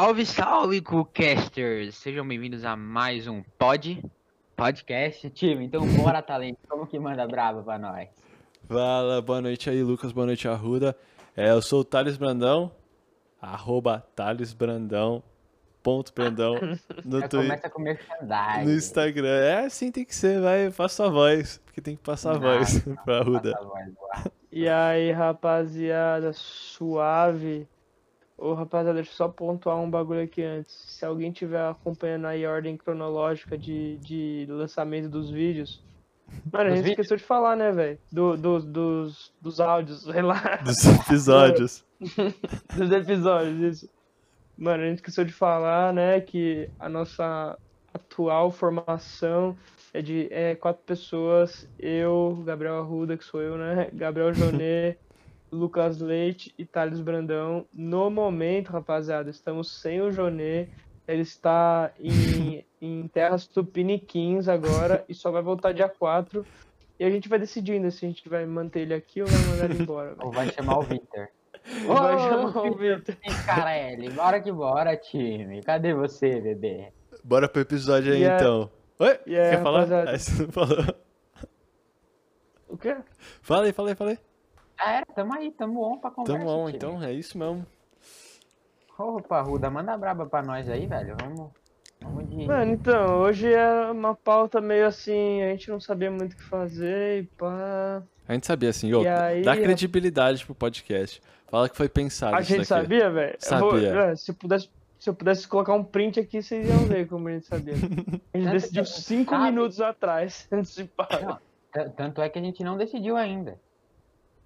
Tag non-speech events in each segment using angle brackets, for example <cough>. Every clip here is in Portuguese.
Salve, salve, Coolcasters! Sejam bem-vindos a mais um pod, podcast, time. Então, bora, talento. Como que manda brava pra nós? Fala, boa noite aí, Lucas, boa noite, Arruda. É, eu sou o Thales Brandão, arroba Thales Brandão, ponto Brandão, no <laughs> Já Twitter, começa com merchandising. no Instagram. É assim tem que ser, vai, faça a voz, porque tem que passar a voz Não, <laughs> pra Arruda. Passa a voz, boa. E aí, rapaziada, suave. Ô, rapaziada, deixa eu só pontuar um bagulho aqui antes. Se alguém tiver acompanhando aí a ordem cronológica de, de lançamento dos vídeos. Mano, a gente esqueceu de falar, né, velho? Do, do- dos, dos áudios, sei lá. Dos episódios. <laughs> dos episódios, isso. Mano, a gente esqueceu de falar, né, que a nossa atual formação é de é, quatro pessoas, eu, Gabriel Arruda, que sou eu, né, Gabriel <laughs> Jonet, Lucas Leite e Thales Brandão. No momento, rapaziada, estamos sem o Jonet, ele está em, <laughs> em terras tupiniquins agora e só vai voltar dia 4. E a gente vai decidindo se a gente vai manter ele aqui ou vai mandar ele embora. Ou vai chamar o Victor. Vai Ô, chamar o Vitor. Cara, ele, bora que bora, time. Cadê você, bebê? Bora pro episódio aí E aí- então. Oi, e aí, quer falar? rapaziada? Aí você não falou. O quê? Fala aí, fala aí, fala aí. Ah, era, tamo aí, tamo on pra conversa, Tamo on, time. então, é isso mesmo. Opa, Ruda, manda braba pra nós aí, velho. Vamos, vamos de... Mano, então, hoje é uma pauta meio assim, a gente não sabia muito o que fazer e pá. A gente sabia assim, ô, aí, dá credibilidade pro podcast. Fala que foi pensado A isso gente daqui. sabia, velho? Sabia. é, se, eu pudesse, se eu pudesse colocar um print aqui, vocês iam ver como a gente sabia. <laughs> A gente decidiu cinco sabe? minutos atrás, <laughs> antes de parar. Não, Tanto é que a gente não decidiu ainda.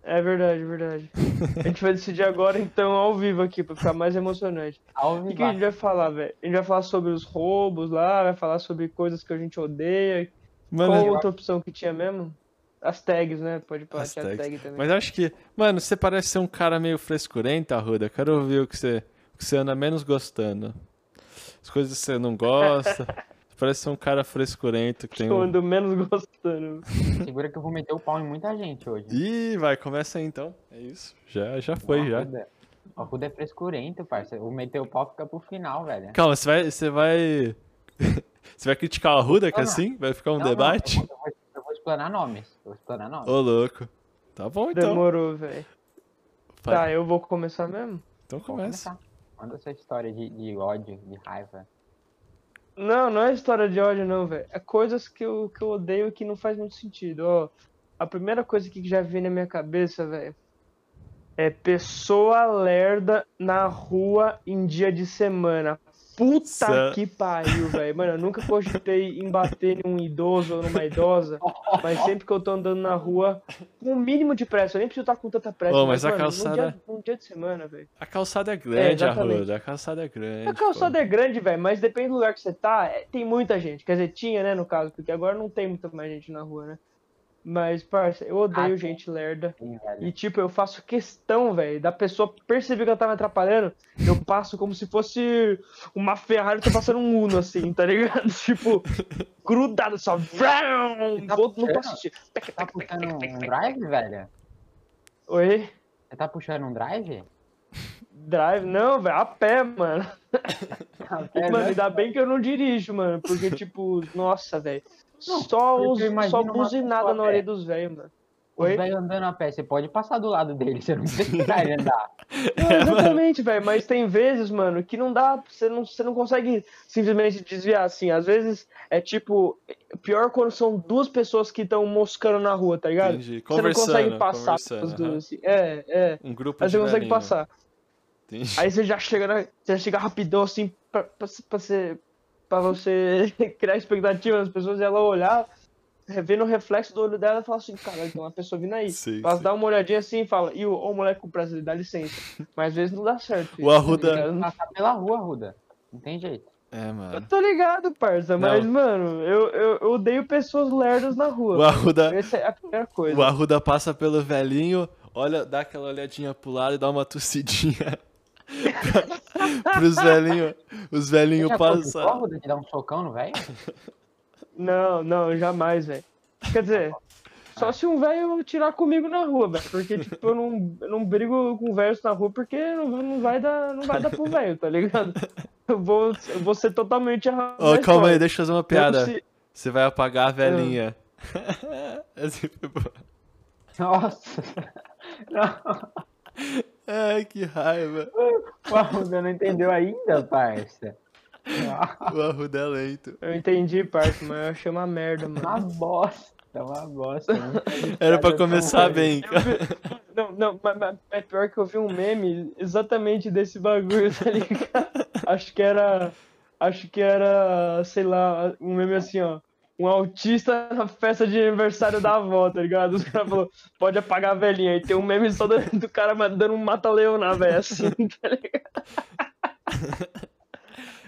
É verdade, verdade. A gente vai decidir agora, então, ao vivo aqui, pra ficar mais emocionante. Ao O que, que a gente vivo. vai falar, velho? A gente vai falar sobre os roubos lá, vai falar sobre coisas que a gente odeia. Mano, Qual outra opção que tinha mesmo? As tags, né? Pode tinha tags. tag também. Mas eu acho que, mano, você parece ser um cara meio frescurento, Arruda. Quero ouvir o que você, o que você anda menos gostando. As coisas que você não gosta. <laughs> Você parece ser um cara frescurento que tem Eu um... ando menos gostando. Segura que eu vou meter o pau em muita gente hoje. Ih, vai, começa aí então. É isso. Já, já foi, O já. Arruda- O Arruda é frescurento, parceiro. O meter o pau fica pro final, velho. Calma, você vai. Você vai. <laughs> você vai criticar o Arruda, que Não, não. assim? Vai ficar um Não, não, debate? eu, vou, eu vou- eu vou explanar nomes. Eu vou explanar nomes. Ô, louco. Tá bom então. Demorou, velho. Tá, eu vou começar mesmo? Então começa. Manda sua história de, de ódio, de raiva. Não, não é história de ódio, não, velho. É coisas que eu, que eu odeio e que não faz muito sentido. Ó, a primeira coisa que já vem na minha cabeça, velho, é pessoa lerda na rua em dia de semana. Puta Sa- que pariu, velho. Mano, eu nunca cogitei em bater em um idoso ou numa idosa, mas sempre que eu tô andando na rua, com o mínimo de pressa, eu nem preciso estar com tanta pressa. Ô, mas a mano, calçada- Num dia, dia de semana, velho. A calçada é grande, exatamente. Arruda. A calçada é grande. A calçada é grande, velho, mas depende do lugar que você tá, é, tem muita gente. Quer dizer, tinha, né, no caso, porque agora não tem muita mais gente na rua, né? Mas, parça, eu odeio Ah, gente lerda. Sim. E, tipo, eu faço questão, velho, da pessoa perceber que ela tá me atrapalhando. Eu passo como se fosse uma Ferrari, tô passando um Uno, assim, tá ligado? <laughs> Tipo, grudado, só. Tá vou no puxando? passo. Você tá puxando um drive, velho? Oi? Você tá puxando um drive? Drive? Não, velho, a pé, mano. <laughs> É, mano, né? ainda bem que eu não dirijo, mano. Porque, tipo, nossa, velho. Não, Só, os, só buzinada na orelha dos velhos, mano. Os velhos andando a pé, você pode passar do lado dele, você não precisa andar. <laughs> Não, exatamente, velho. Mas tem vezes, mano, que não dá. Você não, você não consegue simplesmente desviar assim. Às vezes é tipo. Pior quando são duas pessoas que estão moscando na rua, tá ligado? Entendi. Você não consegue Conversando, passar conversando, as aham. duas assim. É, é. Um grupo Aí de você consegue velhinho. passar. Entendi. Aí você já chega, na, você chega rapidão assim pra, pra, pra, você, pra você <laughs> criar expectativa nas pessoas e ela olhar, ver no reflexo do olho dela e falar assim, cara, tem uma pessoa vindo aí. Sim, Ela sim. dá uma olhadinha assim e fala, e o, ô moleque com prazer, dá licença. <laughs> Mas às vezes não dá certo. O Arruda- tá ligado? Passar pela rua, Ruda. Não tem jeito. É, Eu mano. tô ligado, parça, mas, mano, eu, eu, eu odeio pessoas lerdas na rua. O Arruda, Essa é a primeira coisa. o Arruda passa pelo velhinho, olha, dá aquela olhadinha pro lado e dá uma tossidinha. Pros velhinhos. Os velhinhos Você passam. Ruda, de dar um socão no velho? Não, não, jamais, velho. Quer dizer, Só se um velho tirar comigo na rua, velho. Porque, tipo, eu não, eu não brigo com verso na rua porque não, não, vai dar, não vai dar pro velho, tá ligado? Eu vou, eu vou ser totalmente errado. Na calma aí, deixa eu fazer uma piada. se- Você vai apagar a velhinha. Foi boa. Nossa. Não, <laughs> Ai, que raiva. <laughs> o Arruda não entendeu ainda, parça. O Arruda é lento. Eu entendi, parça, mas eu achei uma merda, mano. Uma bosta, uma bosta. Era pra começar bem, cara. vi- Não, não, mas, mas é pior que eu vi um meme exatamente desse bagulho, tá ligado? Acho que era. Acho que era, sei lá, um meme assim, ó. Um autista na festa de aniversário da avó, tá ligado? Os caras falaram, pode apagar a velhinha. E tem um meme só do, do cara dando um mata-leão na véia, assim, tá ligado?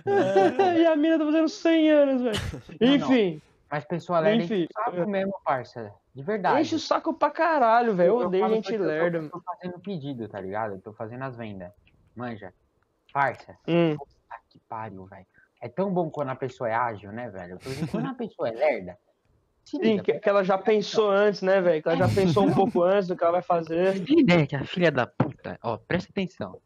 <laughs> e a mina tá fazendo 100 anos, velho. Não, não. Enfim, Mas pessoal lerda Enfim, enche o saco mesmo, parça. De verdade. enche o saco pra caralho, velho. Eu odeio gente lerda, Eu tô fazendo pedido, tá ligado? Eu tô fazendo as vendas. Manja. Parça. Hum. Puta que pariu, velho. É tão bom quando a pessoa é ágil, né, velho? Porque quando a <laughs> pessoa é lerda. Sim, liga, que, que ela já pensou antes, né, velho? Que ela já pensou um pouco antes do que ela vai fazer. Tem ideia que a filha da puta, ó, presta atenção.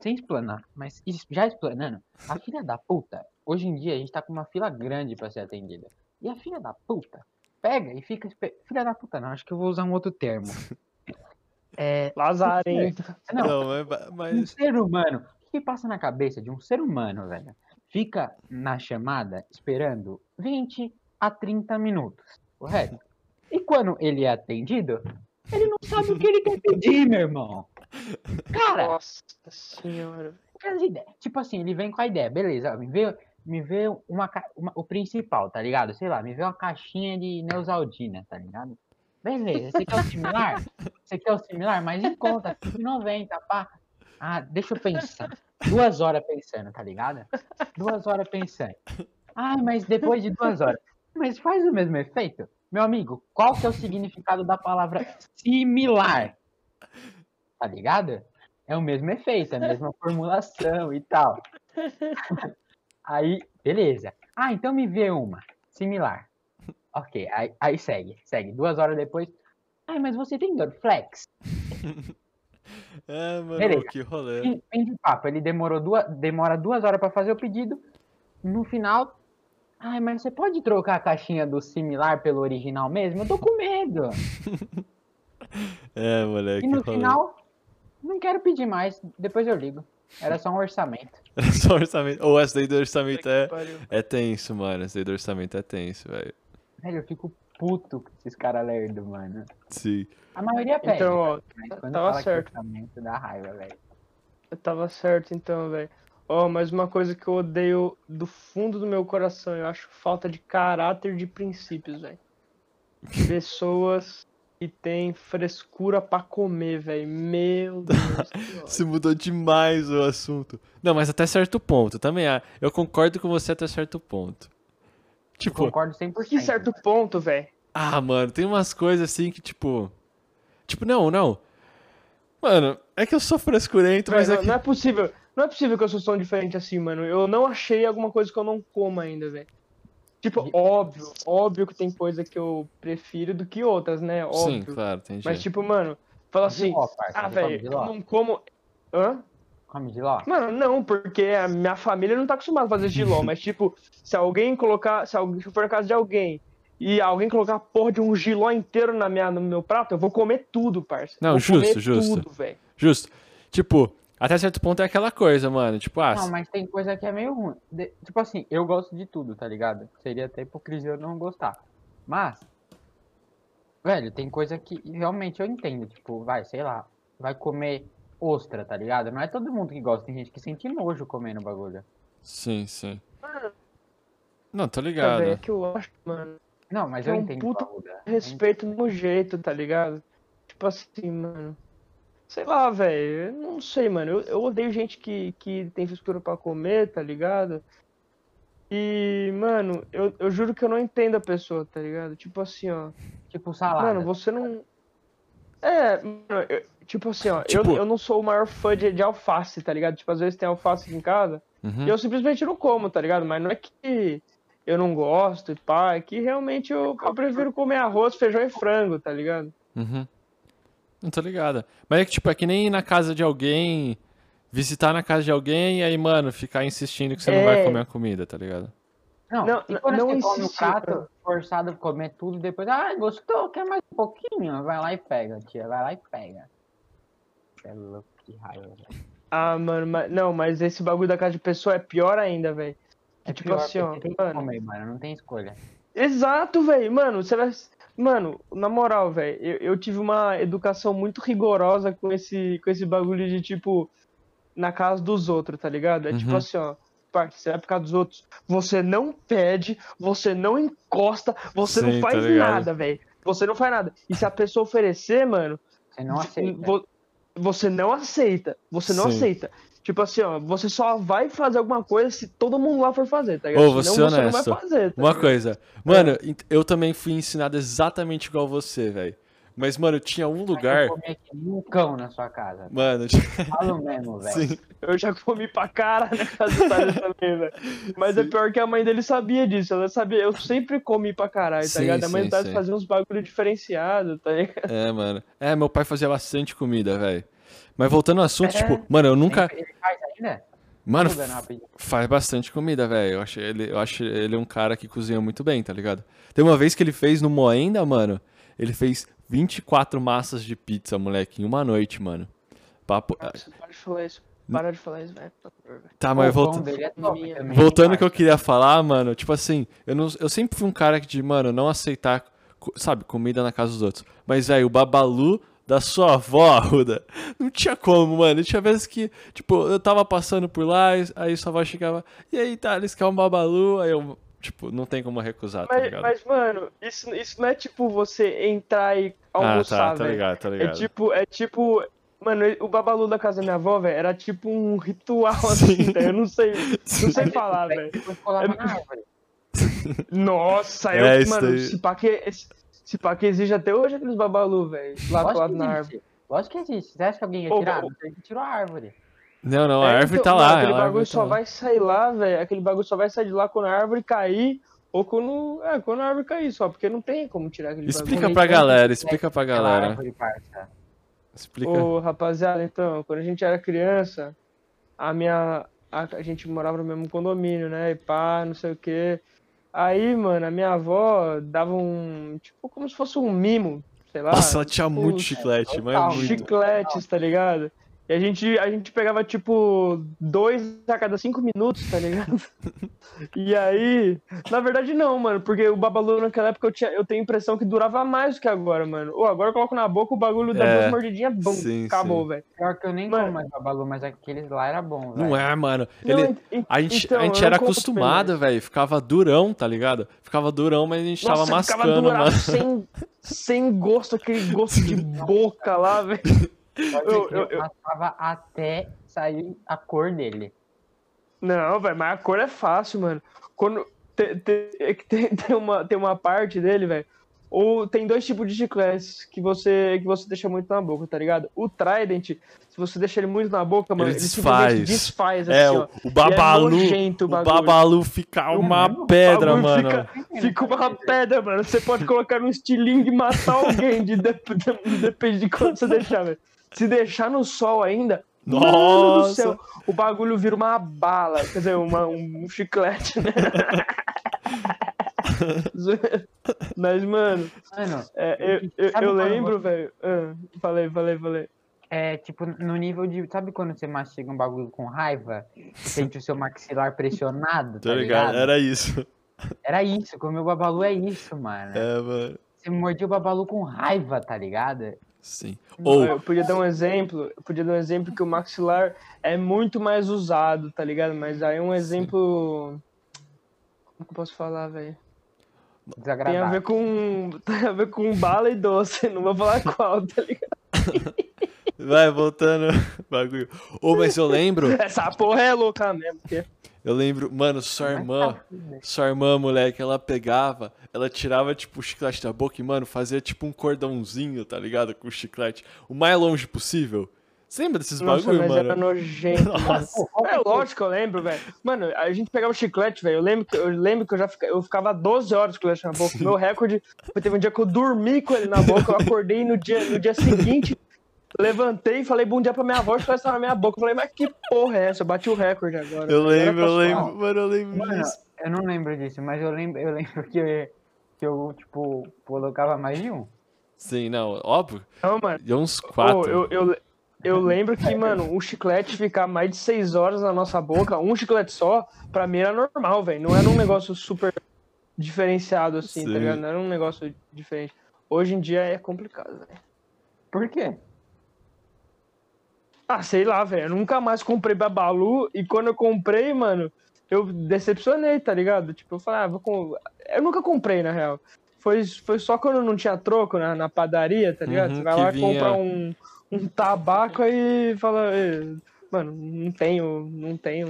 Sem explanar, mas já explanando, a filha da puta, hoje em dia a gente tá com uma fila grande pra ser atendida. E a filha da puta pega e fica. Filha da puta, não, acho que eu vou usar um outro termo. <laughs> É. Lazarento. <laughs> Não, Não, mas, um mas ser humano. O que passa na cabeça de um ser humano, velho? Fica na chamada esperando 20 a 30 minutos, correto? E quando ele é atendido, ele não sabe o que ele quer pedir, meu irmão. Cara, Nossa senhora. as ideias. Tipo assim, ele vem com a ideia, beleza, me vê, me vê uma, uma- o principal, tá ligado? Sei lá, me vê uma caixinha de Neusaldina, tá ligado? Beleza, você quer o similar? Você quer o similar? Mas em conta, 5,90, pá. Ah, deixa eu pensar. Duas horas pensando, tá ligado? Duas horas pensando. Ai, mas depois de duas horas. Mas faz o mesmo efeito? Meu amigo, qual que é o significado da palavra similar? Tá ligado? É o mesmo efeito, a mesma formulação e tal. Aí, beleza. Ah, então me vê uma. Similar. Ok, aí, aí segue, segue. Duas horas depois. Ai, mas você tem Dorflex? <laughs> É, mano, Beleza. que rolê. Fim, fim de papo. Ele demorou duas, demora duas horas pra fazer o pedido. No final. Ai, mas você pode trocar a caixinha do similar pelo original mesmo? Eu tô com medo. <laughs> É, moleque, E no que rolê. final, não quero pedir mais. Depois eu ligo. Era só um orçamento. <laughs> Era só orçamento. Ou essa daí do orçamento é, é tenso, mano. Essa daí do orçamento é tenso, velho. Velho, eu fico puto com esses caras lerdos, mano. Sim. A maioria pede. Então, ó, mas quando tava certo. que dá raiva, velho. eu tava certo então, velho. Ó, mas uma coisa que eu odeio do fundo do meu coração, eu acho falta de caráter de princípios, velho. <laughs> Pessoas que têm frescura pra comer, velho. Meu Deus. Se mudou demais o assunto. Não, mas até certo ponto também. há. Eu concordo com você até certo ponto. Tipo, Concordo 100%. Por que certo ponto, velho? ah, mano, tem umas coisas assim que, tipo. Tipo, não, não. Mano, é que eu sou frescurento, mas Velho, é não, que. não é possível. Não é possível que eu sou tão diferente assim, mano. Eu não achei alguma coisa que eu não como ainda, velho. Tipo, E- óbvio, óbvio que tem coisa que eu prefiro do que outras, né? Sim, Óbvio. claro, entendi. Mas, tipo, mano, fala assim, ah, velho, eu não como. Hã? Come de lá? Mano, não, porque a minha família não tá acostumada a fazer giló, <laughs> mas, tipo, se alguém colocar. Se, alguém, se eu for na casa de alguém e alguém colocar a porra de um giló inteiro na minha, no meu prato, eu vou comer tudo, parça. Não, vou justo, comer justo. tudo, velho. Justo. Tipo, até certo ponto é aquela coisa, mano. Tipo, ah, Não, mas tem coisa que é meio ruim. De- tipo assim, eu gosto de tudo, tá ligado? Seria até hipocrisia eu não gostar. Mas, velho, tem coisa que realmente eu entendo. Tipo, vai, sei lá, vai comer ostra, tá ligado? Não é todo mundo que gosta, tem gente que sente nojo comendo o bagulho. sim, sim. Não, tô Tá, ligado. é que eu acho, mano. Não, mas É eu um entendo. puta Paluda. respeito no jeito, tá ligado? Tipo assim, mano. Sei lá, velho. Eu não sei, mano. Eu, eu odeio gente que, que tem frescura pra comer, tá ligado? E, mano, eu, eu juro que eu não entendo a pessoa, tá ligado? Tipo assim, ó. Tipo salada. Mano, você não. É, mano, eu- tipo assim, ó. Tipo- Eu, eu não sou o maior fã de, de alface, tá ligado? Tipo, às vezes tem alface aqui em casa. Uhum. E eu simplesmente não como, tá ligado? Mas não é que eu não gosto e pá, é que realmente eu, eu prefiro comer arroz, feijão e frango, tá ligado? Uhum. Não tô ligado. Mas é que, tipo, é que nem ir na casa de alguém, visitar na casa de alguém e aí, mano, ficar insistindo que você não vai É. comer a comida, tá ligado? Não, Não, e quando não você come o prato, cara. forçado a comer tudo, depois, ah, gostou, quer mais um pouquinho? Vai lá e pega, tia, vai lá e pega. É louco, que raiva, velho. Ah, mano, mas, não, mas esse bagulho da casa de pessoa é pior ainda, velho. É tipo pior, assim, ó, tem que mano. comer, mano, não tem escolha. Exato, velho. Mano, você vai. Mano, na moral, velho, eu, eu tive uma educação muito rigorosa com esse, com esse bagulho de, tipo, na casa dos outros, tá ligado? É tipo Uhum. assim, ó. Parte, você vai pra casa dos outros, você não pede, você não encosta, você Sim, não tá faz ligado. nada, velho. Você não faz nada. E se a pessoa oferecer, mano, Você não aceita. Vo- você não aceita. Você não Sim. aceita. Tipo assim, ó, você só vai fazer alguma coisa se todo mundo lá for fazer, tá ligado? Ô, ser Senão você não vai fazer. tá Uma coisa. Mano, eu também fui ensinado exatamente igual você, velho. Mas, mano, tinha um lugar. Eu comi aqui um cão na sua casa. Mano, <laughs> Falo mesmo, velho. sim. Eu já comi pra cara na casa do Thales também, velho. Mas é pior que a mãe dele sabia disso. Ela sabia. Eu sempre comi pra caralho, tá Sim, ligado? A mãe sim, do Thales sim. fazia uns bagulho diferenciado, tá ligado? É, mano. É, meu pai fazia bastante comida, velho. Mas voltando ao assunto, É. tipo, mano, eu nunca. Ele, faz ainda? Mano, faz bastante comida, velho. Eu acho ele, eu acho ele um cara que cozinha muito bem, tá ligado? Tem uma vez que ele fez no Moenda, mano. Ele fez 24 massas de pizza, moleque, em uma noite, mano. Papo... Nossa, para de falar isso. Para de falar isso, velho. Tá, O mas voltando. é também, Voltando ao que eu queria falar, mano, tipo assim, eu, não, eu sempre fui um cara que de, mano, não aceitar, sabe, comida na casa dos outros. Mas, velho, o babalu da sua avó, <laughs> Arruda, não tinha como, mano. Tinha vezes que, tipo, eu tava passando por lá, aí sua avó chegava, e aí, tá, eles querem um babalu, aí eu, tipo, não tem como recusar, tá Mas, ligado? mas, mano, isso, isso não é tipo você entrar e ah, tá, almoçar, tá ligado, tá É ligado. tipo, é tipo. Mano, o babalu da casa da minha avó, velho, era tipo um ritual <laughs> assim, tá? Eu não sei. Não sei falar, velho. Árvore. Nossa, eu, É, isso mano, daí. se pá que, se pá que exige até hoje aqueles babalu, velho. Lá colado na árvore. Lógico que existe. Você acha que alguém ia tirar? ô. Sei que tirou a árvore. Não, não, a É, árvore então, tá lá, Aquele bagulho árvore só tá lá. vai sair lá, velho. Aquele bagulho só vai sair de lá quando a árvore cair. Ou quando. É, quando a árvore cair só, porque não tem como tirar aquele Explica bagulho. pra galera, é, explica pra galera. árvore. Explica. Ô, rapaziada, então, quando a gente era criança, a minha. A, a gente morava no mesmo condomínio, né? E pá, não sei o quê. Aí, mano, a minha avó dava um. Tipo, como se fosse um mimo, sei lá. Nossa, ela tinha tipo, muito chiclete, mas total, muito. chicletes, tá ligado? E a gente, a gente pegava, tipo, dois a cada cinco minutos, tá ligado? <laughs> E aí, na verdade não, mano, porque o babalu naquela época eu, tinha, eu tenho a impressão que durava mais do que agora, mano. Ô, agora eu coloco na boca o bagulho dá É, duas mordidinhas, bum, sim, acabou, velho. Pior que eu nem Mano. como mais babalu, mas aqueles lá era bom, velho. Não é, mano. Não, Ele, en- en- A gente, então, a gente era não acostumado, velho. Ficava durão, tá ligado? Ficava durão, mas a gente Nossa, tava ficava mascando, durado, mano. sem, sem gosto, aquele gosto de <laughs> boca lá, velho. Eu- eu- eu- passava até sair a cor dele. Não, velho, mas a cor é fácil, mano. Quando tem, tem, é que tem, tem uma, tem uma parte dele, velho. Ou tem dois tipos de chicletes que você, que você deixa muito na boca, tá ligado? O Trident, se você deixa ele muito na boca, mano, Ele ele, desfaz. desfaz, É, assim, o, ó. o Babalu. nojento o o. Babalu fica uma pedra, O bagulho mano. Fica, fica uma pedra, mano. Você pode colocar num estilingue e matar alguém, de, de- de- depende de quanto você deixar, velho. Se deixar no sol ainda, Mano do Nossa. céu, o bagulho vira uma bala, quer dizer, uma, um chiclete, né? <laughs> Mas, mano, Mano, é, eu, eu, eu lembro, você- velho. ah, falei, falei, falei. é tipo no nível de. Sabe quando você mastiga um bagulho com raiva? Sente o seu maxilar pressionado? Tá Tá ligado? ligado? Era isso. Era isso, comer o babalu é isso, mano. É, mano. Você mordia o babalu com raiva, tá ligado? Sim. Ou, Eu podia dar um exemplo, eu podia dar um exemplo que o maxilar é muito mais usado, tá ligado? Mas aí um exemplo. Como que eu posso falar, velho? Tem a Desagradável. ver com. Tem a ver com bala e doce, não vou falar qual, tá ligado? vai voltando. <laughs> Bagulho. Ou, mas eu lembro. Essa porra é louca mesmo, porque. Eu lembro, mano, sua Mas irmã. fudido. Sua irmã, moleque, ela pegava, ela tirava, tipo, o chiclete da boca e, mano, fazia tipo um cordãozinho, tá ligado? Com o chiclete. O mais longe possível. Você lembra desses Nossa, bagulho, mas mano? era nojento, <laughs> mano. Nossa. Qual É lógico que eu lembro, velho. Mano, a gente pegava chiclete, velho. Eu lembro que eu lembro que eu já fica, eu ficava 12 horas com o chiclete na boca. Meu recorde foi teve um dia que eu dormi com ele na boca, eu acordei no dia, no dia seguinte, levantei e falei bom dia pra minha avó, o chiclete tava na minha boca. Eu falei, mas que porra é essa? Eu bati o recorde agora. Eu Agora lembro, eu lembro, mano, eu lembro Mano, disso. eu não lembro disso, mas eu lembro, eu lembro que eu, que eu, tipo, colocava mais de um. Sim, não, óbvio. Não, mano. E uns quatro. eu, eu, eu lembro que, mano, um chiclete ficar mais de 6 horas na nossa boca, um chiclete só, pra mim era normal, velho. Não era um negócio super diferenciado assim, Sim. tá ligado? Não era um negócio diferente. Hoje em dia é complicado, velho. Por quê? Ah, sei lá, velho. Eu nunca mais comprei Babalu e quando eu comprei, mano, eu decepcionei, tá ligado? Tipo, eu falei, ah, vou com... Eu nunca comprei, na real. Foi, foi só quando não tinha troco na, na padaria, tá ligado? Uhum, Você vai lá vinha- comprar um, um tabaco e fala, "Ê, mano, não tenho, não tenho,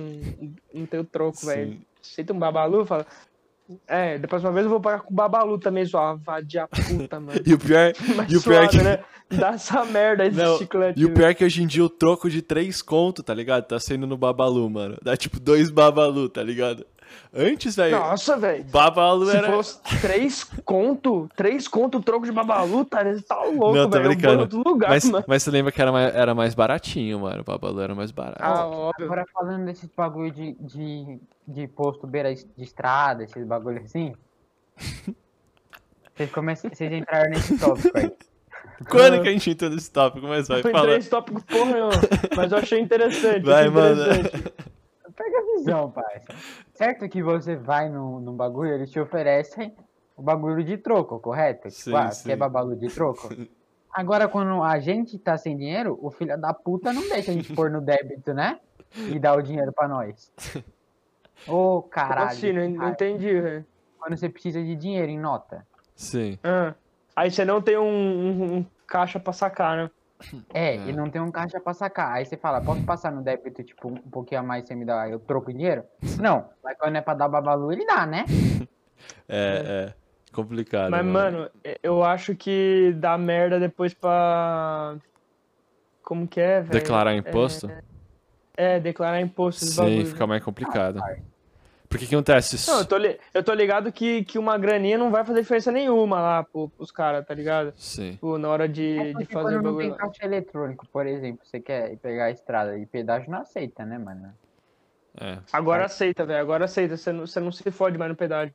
não tenho troco, velho. Aceita um Babalu? Fala, é, da próxima vez eu vou pagar com Babalu também, sua vadia puta, mano. <laughs> E o pior, Mas e o pior é suave, que... né? Dá essa merda aí Não, chiclete. E o velho. pior é que hoje em dia o troco de três conto, tá ligado? Tá saindo no Babalu, mano. Dá tipo dois Babalu, tá ligado? Antes, velho, Nossa, velho. Babalu Se era... fosse três conto, três conto troco de babalu, tá, você tá louco, Não, tô velho. Eu vou em brincando. outro lugar, Mas, mano. mas você lembra que era mais, era mais baratinho, mano. O Babalu era mais barato. Ah, óbvio. Agora falando desses bagulho de, de, de posto beira de estrada, esses bagulho assim. <laughs> Vocês, comecem, vocês entraram nesse tópico aí. <laughs> Quando que a gente entrou nesse tópico? Mas vai, Foi fala. três tópicos porra nenhuma, mas eu achei interessante. Vai, achei mano. interessante. <laughs> Pega a visão, parça. Certo que você vai num, num bagulho, eles te oferecem o bagulho de troco, correto? Sim, tipo, ah, sim. quer babalu de troco? <laughs> Agora, quando a gente tá sem dinheiro, o filho da puta não deixa a gente pôr no débito, né? E dar o dinheiro pra nós. <laughs> Ô, Como caralho. assim? Não, não entendi, velho. Quando você precisa de dinheiro em nota. Sim. Ah. Aí você não tem um, um- um caixa pra sacar, né? É, É. e não tem um caixa pra sacar. Aí você fala, posso passar no débito, tipo, um pouquinho a mais, você me dá, eu troco em dinheiro? <laughs> Não, mas quando é pra dar babalu, ele dá, né? <laughs> É, é. Complicado. Mas, mano, eu acho que dá merda depois pra. Como que é, velho? Declarar imposto? É, declarar imposto. Sim, bagulho. fica mais complicado. Porque o que acontece? Não, eu tô, li- eu tô ligado que, que uma graninha não vai fazer diferença nenhuma lá pro, pros caras, tá ligado? Sim. Tipo, na hora de, É de porque fazer o quando não bagulho tem caixa eletrônico, por exemplo, você quer ir pegar a estrada e pedágio não aceita, né, mano? É. Agora aceita, velho. Agora aceita. Você não, você não se fode mais no pedágio.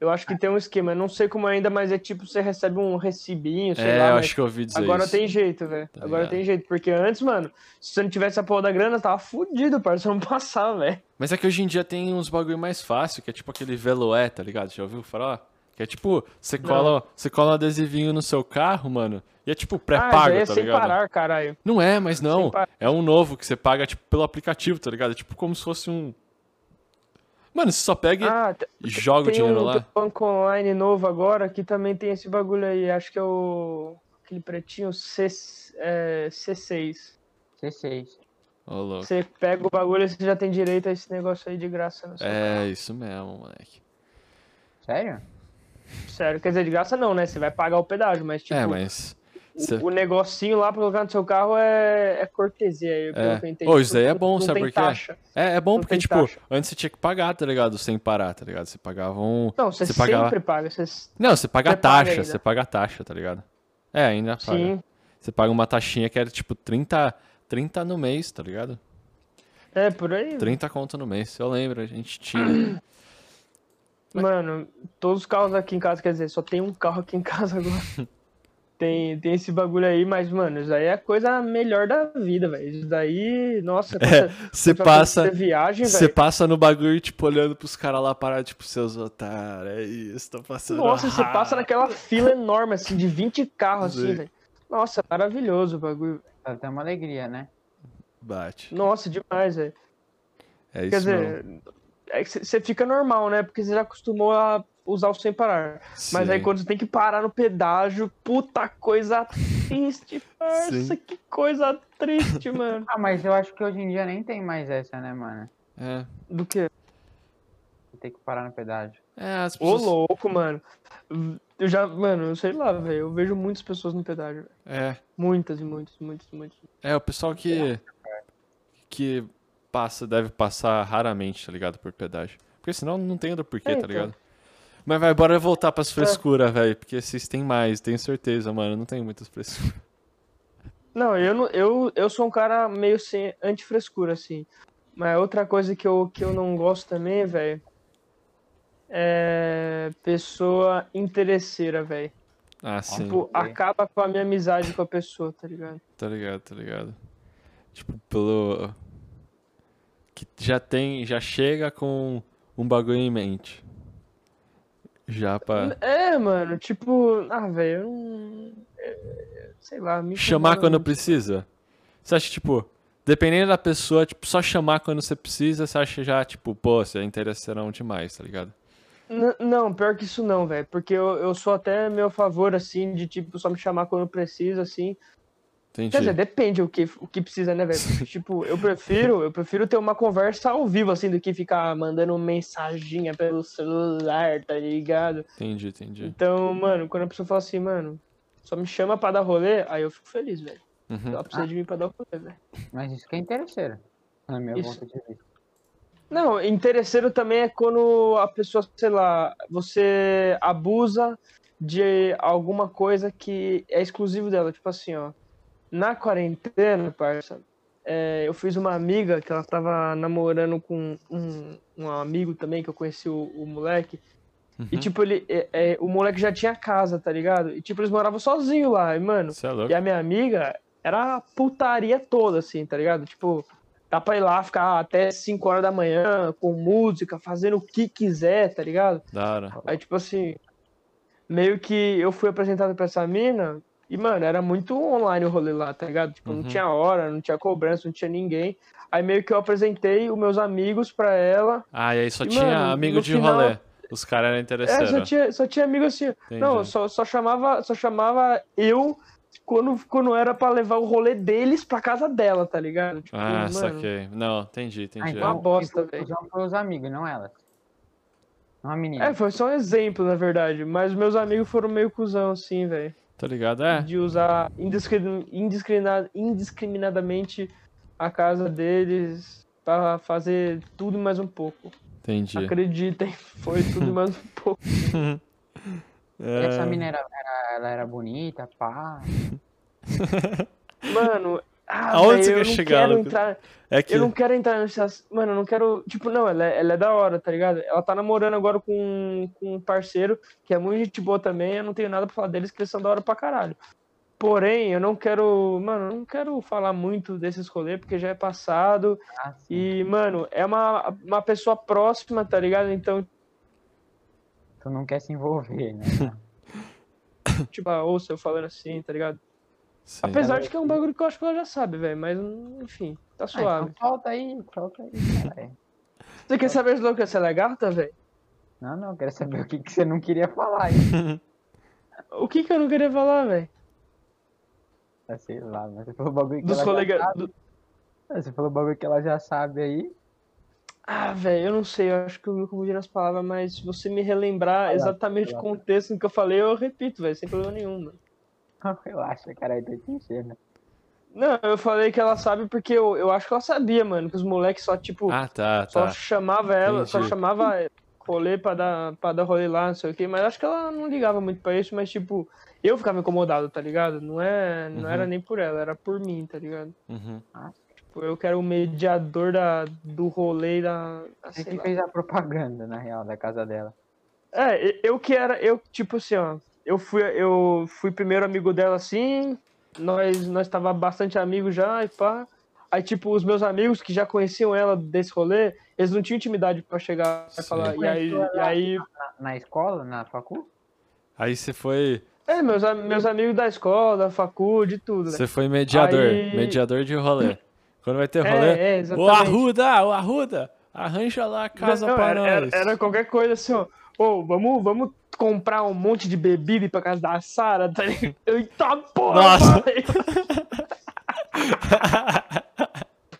Eu acho que tem um esquema. Eu não sei como ainda, mas é tipo, você recebe um recibinho, sei É, lá. eu mas acho que eu ouvi dizer Agora isso. tem jeito, velho. Tá Agora ligado. tem jeito. Porque antes, mano, se você não tivesse a porra da grana, tava fudido, parça. Não passava, velho. Mas é que hoje em dia tem uns bagulho mais fácil, que é tipo aquele Veloé, tá ligado? Já ouviu falar? Que é tipo, você cola, você cola um adesivinho no seu carro, mano, e é tipo Ah, pré-pago, já é tá sem ligado? parar, caralho. Não é, mas não. É um novo que você paga, tipo, pelo aplicativo, tá ligado? É tipo como se fosse um. Mano, você só pega e- Ah, e joga o dinheiro um, lá. tem um banco online novo agora que também tem esse bagulho aí. Acho que é o. Aquele pretinho C, é, C6. C6. Ô, louco. Você pega o bagulho e você já tem direito a esse negócio aí de graça. No seu É, isso mesmo, moleque. Sério? Sério, quer dizer, de graça não, né? Você vai pagar o pedágio, mas tipo, é, mas. O, cê- o negocinho lá pra colocar no seu carro é, é cortesia aí, pelo É. que eu isso daí é bom, não sabe por quê? É, é bom Não porque, tipo, taxa. antes você tinha que pagar, tá ligado? Sem parar, tá ligado? Você pagava um. Não, você, Você sempre pagava- paga. Você... Não, você paga a Você paga taxa, ainda. você paga a taxa, tá ligado? É, ainda paga. Sim. Você paga uma taxinha que era tipo 30, 30 no mês, tá ligado? É, por aí. 30 conto no mês. Eu lembro, a gente tinha. Mano, todos os carros aqui em casa, quer dizer, só tem um carro aqui em casa agora. <laughs> tem, tem esse bagulho aí, mas, mano, isso aí é a coisa melhor da vida, velho. Isso daí, nossa, É, você- Você passa. viagem, Você passa no bagulho, tipo, olhando pros caras lá parar, tipo, seus otários, é isso, tô passando. Nossa, você passa naquela fila enorme, assim, de 20 carros, assim, Sim. velho. Nossa, maravilhoso o bagulho. Dá até uma alegria, né? Bate. Nossa, demais, velho. É isso Quer dizer, mesmo. é que você fica normal, né? Porque você já acostumou a usar o sem parar. Mas aí Sim. quando você tem que parar no pedágio, puta coisa triste, <laughs> parça. Sim. Que coisa triste, <laughs> mano. Ah, mas eu acho que hoje em dia nem tem mais essa, né, mano? É. Do que? Tem que parar no pedágio. É, as Ô, pessoas. louco, mano. Eu já, mano, eu sei lá, velho. Eu vejo muitas pessoas no pedágio. velho. É. Muitas e muitas, muitas, muitas. É, o pessoal que. que passa, deve passar raramente, tá ligado? Por pedágio. Porque senão não tem outro porquê, É, tá então. ligado? Mas vai, bora voltar pras frescuras, velho. Porque vocês têm mais, tenho certeza, mano. Não tem muitas frescuras. Não, eu, não, eu, eu sou um cara meio sem anti-frescura, assim. Mas outra coisa que eu, que eu não gosto também, velho, é pessoa interesseira, velho. Ah, sim. Tipo, acaba com a minha amizade com a pessoa, tá ligado? Tá ligado, tá ligado. Tipo, pelo. Que já tem. Já chega com um bagulho em mente. Já pra. É, mano, tipo, ah, velho, eu não. é, Sei lá, me Chamar quando muito. precisa. Você acha, tipo, dependendo da pessoa, tipo, só chamar quando você precisa, você acha já, tipo, pô, você é interesseirão demais, tá ligado? N- Não, pior que isso não, velho. Porque eu, eu sou até meu favor, assim, de tipo, só me chamar quando precisa, assim. Entendi. Quer dizer, depende o que, o que precisa, né, velho? Porque, <laughs> Tipo, eu prefiro, eu prefiro ter uma conversa ao vivo, assim, do que ficar mandando mensaginha pelo celular, tá ligado? Entendi, entendi. Então, mano, quando a pessoa fala assim, mano, só me chama pra dar rolê, aí eu fico feliz, velho. Uhum. Ela precisa de mim pra dar rolê, velho. Mas isso que é interesseiro. Na minha Isso. de vista. Não, interesseiro também é quando a pessoa, sei lá, você abusa de alguma coisa que é exclusivo dela. Tipo assim, ó. Na quarentena, parça, é, eu fiz uma amiga que ela tava namorando com um, um amigo também, que eu conheci o, o moleque. E, Uhum. tipo, ele, é, é, o moleque já tinha casa, tá ligado? E, tipo, eles moravam sozinhos lá. E, mano, é e a minha amiga era a putaria toda, assim, tá ligado? Tipo, dá pra ir lá ficar até 5 horas da manhã com música, fazendo o que quiser, tá ligado? Da hora. Aí, tipo assim, meio que eu fui apresentado pra essa mina e, mano, era muito online o rolê lá, tá ligado? Tipo, Uhum. não tinha hora, não tinha cobrança, não tinha ninguém. Aí meio que eu apresentei os meus amigos pra ela. Ah, e aí só E, tinha mano, amigo de final- rolê. Os caras eram É, só tinha, só tinha amigo assim. Não, só, só chamava, só chamava eu quando, quando era pra levar o rolê deles pra casa dela, tá ligado? Tipo, Ah, mano, saquei. Não, entendi, entendi. Ah, Uma então, bosta, quem foi velho. cuzão foi os amigos, não elas. Não a menina. É, foi só um exemplo, na verdade. Mas meus amigos foram meio cuzão, assim, velho. Tá ligado? É. De usar indiscri- indiscriminada- indiscriminadamente a casa deles pra fazer tudo mais um pouco. Entendi. Acreditem, <laughs> foi tudo mais um <laughs> pouco. E Essa É, mina era, era- ela era bonita, pá. Mano, ah, Aonde velho, você eu quer não chegar, quero entrar. é que. Eu não quero entrar nesse. ass- Mano, eu não quero. Tipo, não, ela é, ela é da hora, tá ligado? Ela tá namorando agora com, com um parceiro que é muito gente boa também. Eu não tenho nada pra falar deles, que eles são da hora pra caralho. Porém, eu não quero. Mano, eu não quero falar muito desses rolês, porque já é passado. Ah. E, mano, é uma, uma pessoa próxima, tá ligado? Então, Tu não quer se envolver, né? <laughs> tipo, ouça eu falando assim, tá ligado? Sim. Apesar de que é um bagulho que eu acho que ela já sabe, velho. Mas, enfim, tá Ah, suave. então solta aí, solta aí, caralho. <laughs> Você quer saber, Slow, se ela é gata, velho? Não, não, eu quero saber o que, que você não queria falar aí. <laughs> O que que eu não queria falar, velho? Ah, Sei lá, mas você falou bagulho que Dos ela já colegas. sabe. do- Ah, Você falou bagulho que ela já sabe aí. Ah, velho, eu não sei, eu acho que eu me confundi nas palavras, mas se você me relembrar Vai lá, exatamente vai o lá. contexto do que eu falei, eu repito, velho, sem problema nenhum, mano. <laughs> Relaxa, caralho, tô te enchendo. Não, eu falei que ela sabe porque eu, eu acho que ela sabia, mano, que os moleques só, tipo, Ah, tá, só tá. chamava ela, só Entendi. chamava rolê pra dar, pra dar rolê lá, não sei o quê, mas acho que ela não ligava muito pra isso, mas, tipo, eu ficava incomodado, tá ligado? Não, é, não Uhum. era nem por ela, era por mim, tá ligado? Uhum. Tipo, eu quero o mediador da, do rolê da. Você que lá. fez a propaganda, na real, da casa dela. É, eu que era, eu, tipo assim, ó, eu fui, eu fui primeiro amigo dela assim, nós, nós tava bastante amigos já, e pá. Aí, tipo, os meus amigos que já conheciam ela desse rolê, eles não tinham intimidade pra chegar e falar, e aí, e aí, Na, na escola, na facu? Aí você foi. é, meus, meus amigos da escola, da facu, de tudo, né? Você foi mediador. Aí- Mediador de rolê. Quando vai ter É, rolê. é, Ô, exatamente. Arruda, ô, Arruda! Arranja lá a casa Não, pra era, era- nós. era qualquer coisa assim, ó. Ô, vamos, vamos comprar um monte de bebida e ir pra casa da Sara, tá ligado? <laughs> Eita porra, Nossa.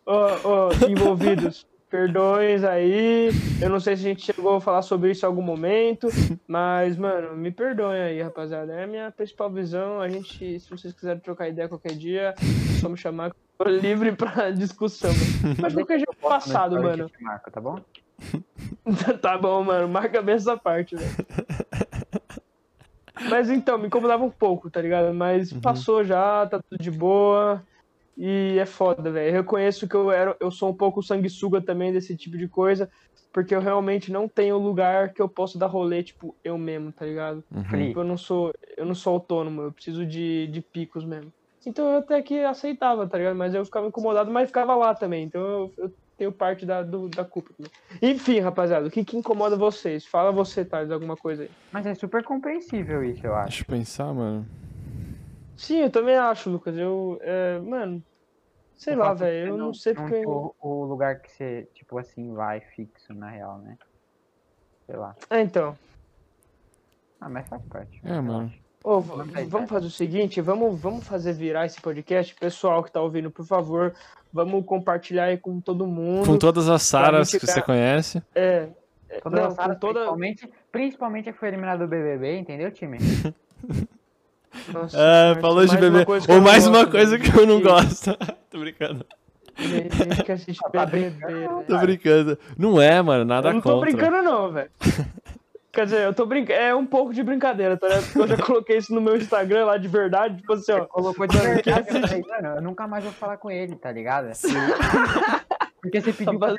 Ô, ô, envolvidos. Perdões aí. Eu não sei se a gente chegou a falar sobre isso em algum momento, mas, mano, me perdoem aí, rapaziada. É a minha principal visão. A gente, se vocês quiserem trocar ideia qualquer dia, é só me chamar que eu tô livre pra <laughs> discussão. Mas qualquer dia passado, mano. te marco, tá bom? <laughs> tá bom, mano. Marca bem essa parte, velho. Mas então, me incomodava um pouco, tá ligado? Mas passou já, tá tudo de boa. E é foda, velho. Eu reconheço que eu era, eu sou um pouco sanguessuga também desse tipo de coisa, porque eu realmente não tenho lugar que eu possa dar rolê, tipo, eu mesmo, tá ligado? Free. Tipo, eu não sou, eu não sou autônomo, eu preciso de, de picos mesmo. Então eu até que aceitava, tá ligado? Mas eu ficava incomodado, mas ficava lá também. Então eu, eu tenho parte da, do- da culpa. também. Enfim, rapaziada, o que, que incomoda vocês? Fala você, Thales, alguma coisa aí. Mas é super compreensível isso, eu acho. Deixa eu pensar, mano. Sim, eu também acho, Lucas. Eu, é, mano, sei O lá, velho. Eu não sei porque. ter O, o lugar que você, tipo assim, vai fixo, na real, né? Sei lá. É, então. Ah, mas faz parte. É, mano. relaxa. V- Vamos fazer o seguinte, vamos, vamos fazer virar esse podcast. Pessoal que tá ouvindo, por favor, vamos compartilhar aí com todo mundo. Com todas as Saras gente que você ficar- conhece. É. é, Todas não, as salas, com toda. principalmente, principalmente a que foi eliminada do BBB, entendeu, time? <laughs> Nossa, É, Marcos, falou de que Ou mais uma coisa que eu não gosto. <laughs> Tô brincando. Gente que assiste <laughs> Tá BBB. Tô brincando. Não é, mano, nada Eu não tô contra. brincando, não, velho. Quer dizer, eu tô brincando. É um pouco de brincadeira, tá ligado? Porque eu já <laughs> coloquei isso no meu Instagram lá de verdade, tipo assim, ó. Colocou de verdade, eu falei, <laughs> mano, eu nunca mais vou falar com ele, tá ligado? Porque você pediu pra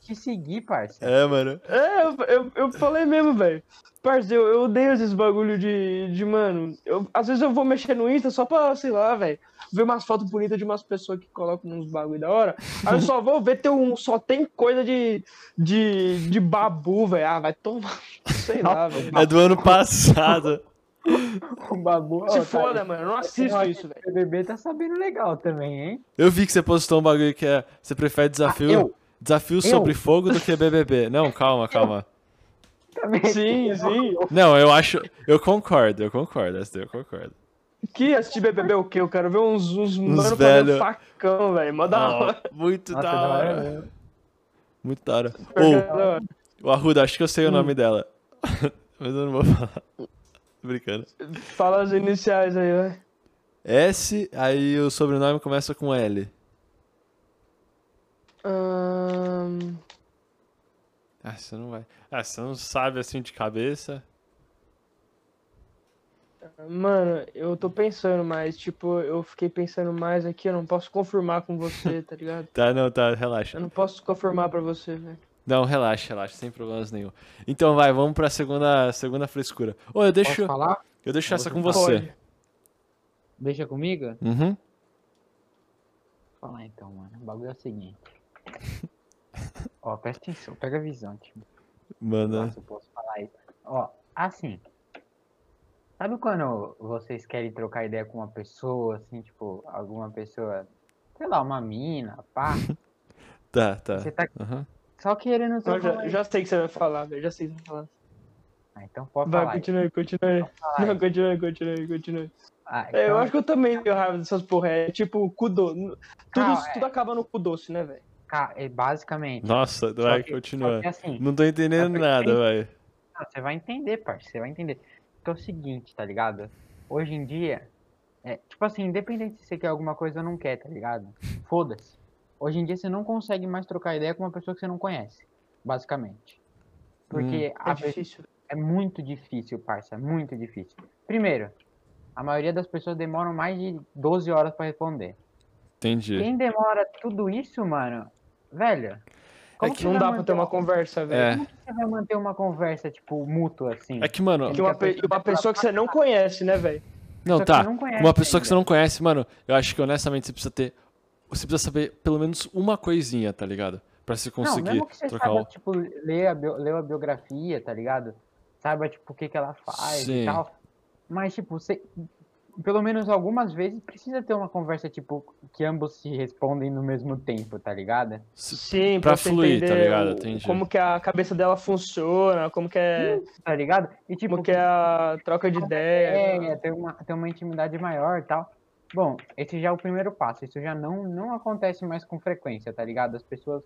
te seguir, parça. É, mano. É, eu, eu, eu falei mesmo, velho. Parceiro, eu, eu odeio esses bagulho de, de mano. Eu, às vezes eu vou mexer no Insta só pra, sei lá, velho, ver umas fotos bonitas de umas pessoas que colocam uns bagulho da hora. Aí eu só vou ver, tem um, só tem coisa de, de, de babu, velho. Ah, vai tomar. <laughs> Sei lá, velho. É do ano passado. O babu. Se ó, tá foda, mano. Eu não assisto Eu isso, velho. O BBB tá sabendo legal também, hein? Eu vi que você postou um bagulho que é. Você prefere desafio. Ah, eu? Desafio sobre fogo do que BBB. Não, calma, calma. Também. Sim, sim. Não, eu acho. Eu concordo, eu concordo. Essa eu concordo. Que assistir BBB o quê? Eu quero ver uns, uns, mano velho. fazendo facão, velho. Mó da hora. Oh, muito Nossa, da da hora. Muito da hora. Ou, o Arruda, acho que eu sei o Hum. nome dela. <laughs> Mas eu não vou falar. Tô brincando. Fala as iniciais aí, vai. S, aí o sobrenome começa com L. Ahn, Ah, você não vai. Ah, você não sabe assim de cabeça. Mano, eu tô pensando, mas, tipo, eu fiquei pensando mais aqui, eu não posso confirmar com você, <laughs> tá ligado? Tá, não, tá, relaxa. Eu não posso confirmar pra você, velho. Não, relaxa, relaxa, sem problemas nenhum. Então vai, vamos pra segunda, segunda frescura. Ô, eu deixo, Posso falar? eu deixo essa com Pode. você. Deixa comigo? Uhum. Vou falar então, mano. O bagulho é o seguinte. <laughs> Ó, presta atenção, pega a visão, time. Manda. Nossa, eu posso falar isso. Ó, assim. Sabe quando vocês querem trocar ideia com uma pessoa, assim, tipo, alguma pessoa, sei lá, uma mina, pá, <laughs> Tá, tá. você tá Aham. só querendo Eu já, já sei o que você vai falar, velho. Já sei o que você vai falar. Ah, então pode Vai, falar. aí. continue, continue. Fala aí. Não, continue, continue, continue. Ah, É, eu então- acho que eu também tenho raiva dessas porra. É tipo, cu doce. Tudo, é. tudo acaba no cu doce, né, velho? É, basicamente. Nossa, vai, continua. assim, Não tô entendendo É nada, vai. Não, você vai entender, parceiro, você vai entender. Porque é o seguinte, tá ligado? Hoje em dia, é, tipo assim, independente se você quer alguma coisa ou não quer, tá ligado? Foda-se. Hoje em dia você não consegue mais trocar ideia com uma pessoa que você não conhece, basicamente. Porque a É difícil. é muito difícil, parça, é muito difícil. Primeiro, a maioria das pessoas demoram mais de 12 horas pra responder. Entendi. Quem demora tudo isso, mano, velho, como que Não dá pra manter ter uma conversa, velho. É. Como que você vai manter uma conversa, tipo, mútua, assim? É que, mano. Que uma, pe- uma pessoa que você não conhece, né, velho? Não, tá. não conhece Uma pessoa que você não conhece, mano, eu acho que honestamente você precisa ter. Você precisa saber pelo menos uma coisinha, tá ligado? Pra você Não, conseguir mesmo que você trocar saiba, o. tipo, ler a, bio, ler a biografia, tá ligado? Saiba, tipo, o que que ela faz Sim. e tal. Mas, tipo, você, pelo menos algumas vezes, precisa ter uma conversa, tipo, que ambos se respondem no mesmo tempo, tá ligado? Sim, Pra você fluir, tá ligado? Entendi. como que a cabeça dela funciona, como que é, Tá ligado? E, tipo, como que é a troca de ideia. é, ter uma, ter uma intimidade maior e tal. Bom, esse já é o primeiro passo. Isso já não, não acontece mais com frequência, tá ligado? As pessoas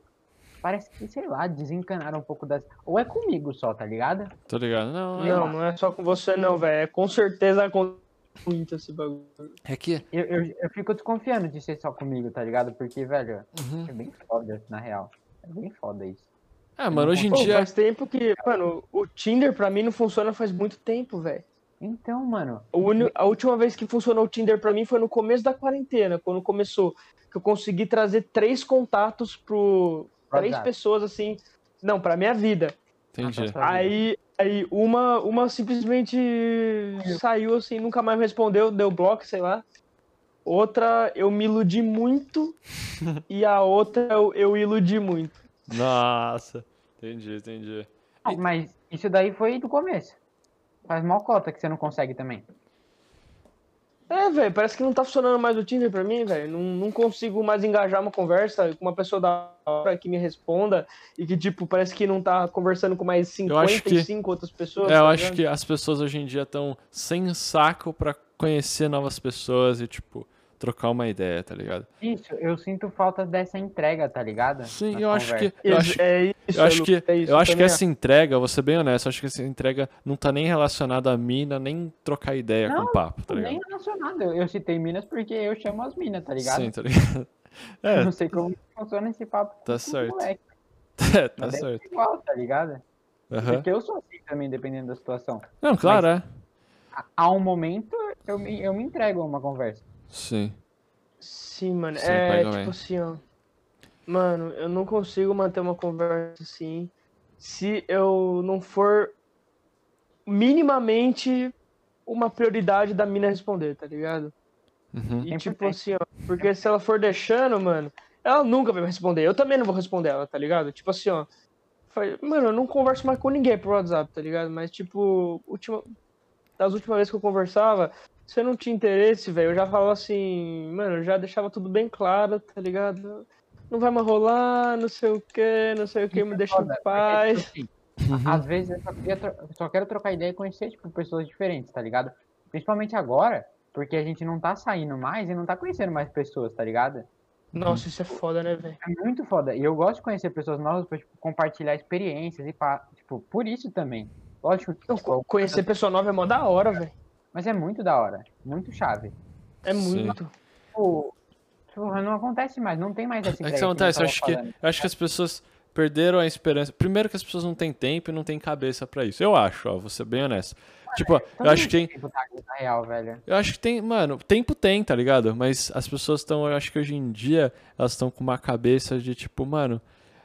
parece que, sei lá, desencanaram um pouco das. Ou é comigo só, tá ligado? Tô ligado? Não, é- Não, não é só com você não, velho. É com certeza com muito esse bagulho. é que. Eu, eu, eu fico desconfiando de ser só comigo, tá ligado? Porque, velho, Uhum. é bem foda, na real. É bem foda isso. Ah, mano, hoje em Pô, dia. faz tempo que, mano, o Tinder pra mim não funciona faz muito tempo, velho. Então, mano, O uni- A última vez que funcionou o Tinder pra mim foi no começo da quarentena, quando começou. Que eu consegui trazer três contatos pro. Três WhatsApp. pessoas assim. Não, pra minha vida. Entendi. Pra vida. Aí, aí uma, uma simplesmente saiu assim, nunca mais respondeu, deu bloco, sei lá. Outra eu me iludi muito <laughs> e a outra eu, eu iludi muito. Nossa. Entendi, entendi. Não, mas isso daí foi do começo. Faz mal cota que você não consegue também. É, velho, parece que não tá funcionando mais o Tinder pra mim, velho. Não, não consigo mais engajar uma conversa com uma pessoa da hora que me responda e que, tipo, parece que não tá conversando com mais Eu acho que- 55 outras pessoas. É, eu tá acho ligado? que as pessoas hoje em dia estão sem saco pra conhecer novas pessoas e, tipo, trocar uma ideia, tá ligado? Isso, eu sinto falta dessa entrega, tá ligado? Sim, eu acho que. Eu acho, é isso, eu acho que, é isso, eu acho que também essa entrega, vou ser bem honesto, eu acho que essa entrega não tá nem relacionada a mina, nem trocar ideia com Não, o papo, tá Nem ligado? relacionado. Eu, eu citei Minas porque eu chamo as minas, tá ligado? Sim, tá ligado? <laughs> Eu É, não sei como funciona esse papo. Tá com certo. moleque, <laughs> tá mas certo. ser igual, tá ligado? Aham. Porque eu sou assim também, dependendo da situação. Não, claro, é. A- Há um momento, eu me, eu me entrego a uma conversa. Sim. Sim, mano. Sim, é tipo bem. assim, ó. Mano, eu não consigo manter uma conversa assim se eu não for minimamente uma prioridade da mina responder, tá ligado? Uhum. E 100%. tipo assim, ó, porque se ela for deixando, mano, ela nunca vai me responder. Eu também não vou responder ela, tá ligado? Tipo assim, ó. Mano, eu não converso mais com ninguém por WhatsApp, tá ligado? Mas, tipo, última... das últimas vezes que eu conversava, se eu não tinha interesse, velho, eu já falava assim, mano, eu já deixava tudo bem claro, tá ligado? Não vai mais rolar, não sei o que, não sei o que, me deixa Foda, em paz. tipo assim, Às vezes eu só, eu só quero trocar ideia e conhecer, tipo, pessoas diferentes, tá ligado? Principalmente agora, porque a gente não tá saindo mais e não tá conhecendo mais pessoas, tá ligado? Nossa, isso é foda, né, velho? É muito foda. E eu gosto de conhecer pessoas novas pra, tipo, compartilhar experiências e pá. Tipo, por isso também. Lógico que, tipo, co- Conhecer pessoa nova é mó da hora, velho. Mas é muito da hora. Muito chave. É muito. Tipo, tipo, não acontece mais, não tem mais essa É que isso eu acontece, eu tava acho que, eu acho que as pessoas perderam a esperança. Primeiro que as pessoas não têm tempo e não têm cabeça pra isso. Eu acho, ó, vou ser bem honesto. Tipo, eu acho que tem, tempo tá na real, velho. Eu acho que tem, mano, tempo tem, tá ligado? Mas as pessoas estão, eu acho que hoje em dia, elas estão com uma cabeça de tipo, mano,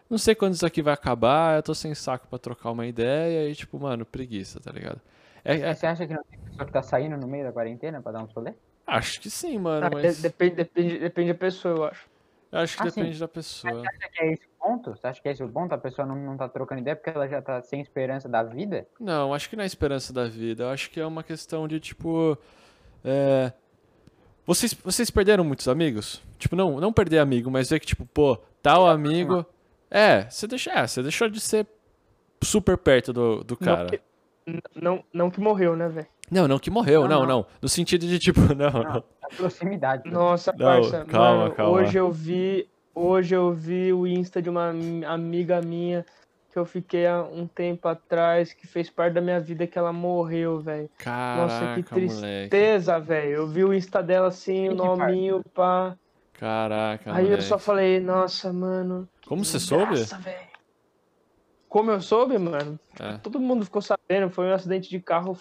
não sei quando isso aqui vai acabar, eu tô sem saco pra trocar uma ideia e tipo, mano, preguiça, tá ligado? É, é- Você acha que não tem pessoa que tá saindo no meio da quarentena pra dar um rolê? acho que sim, mano, Ah, mas depende, depende, depende da pessoa, eu acho. eu acho que Ah, sim. depende da pessoa. Você acha que é esse o ponto? Você acha que é esse o ponto? A pessoa não, não tá trocando ideia porque ela já tá sem esperança da vida? Não, acho que não é esperança da vida, eu acho que é uma questão de tipo, é... Vocês, vocês perderam muitos amigos? Tipo, não, não perder amigo, mas ver que tipo, pô, tal amigo... É, você deixa, é, você deixou de ser super perto do, do cara. Não não, não que morreu, né, velho? Não, não que morreu, Não, não, não. No sentido de tipo, <laughs> não, não. A proximidade. Nossa, Não, parça. calma, mano, calma. Hoje eu vi. Hoje eu vi o Insta de uma am- amiga minha que eu fiquei há um tempo atrás, que fez parte da minha vida, que ela morreu, velho. Caraca, Nossa, que tristeza, velho. Eu vi o Insta dela assim, o nominho, pá. Caraca, Aí eu moleque. só falei, nossa, mano. Como você soube? Nossa, velho. Como eu soube, mano? É. Todo mundo ficou sabendo, foi um acidente de carro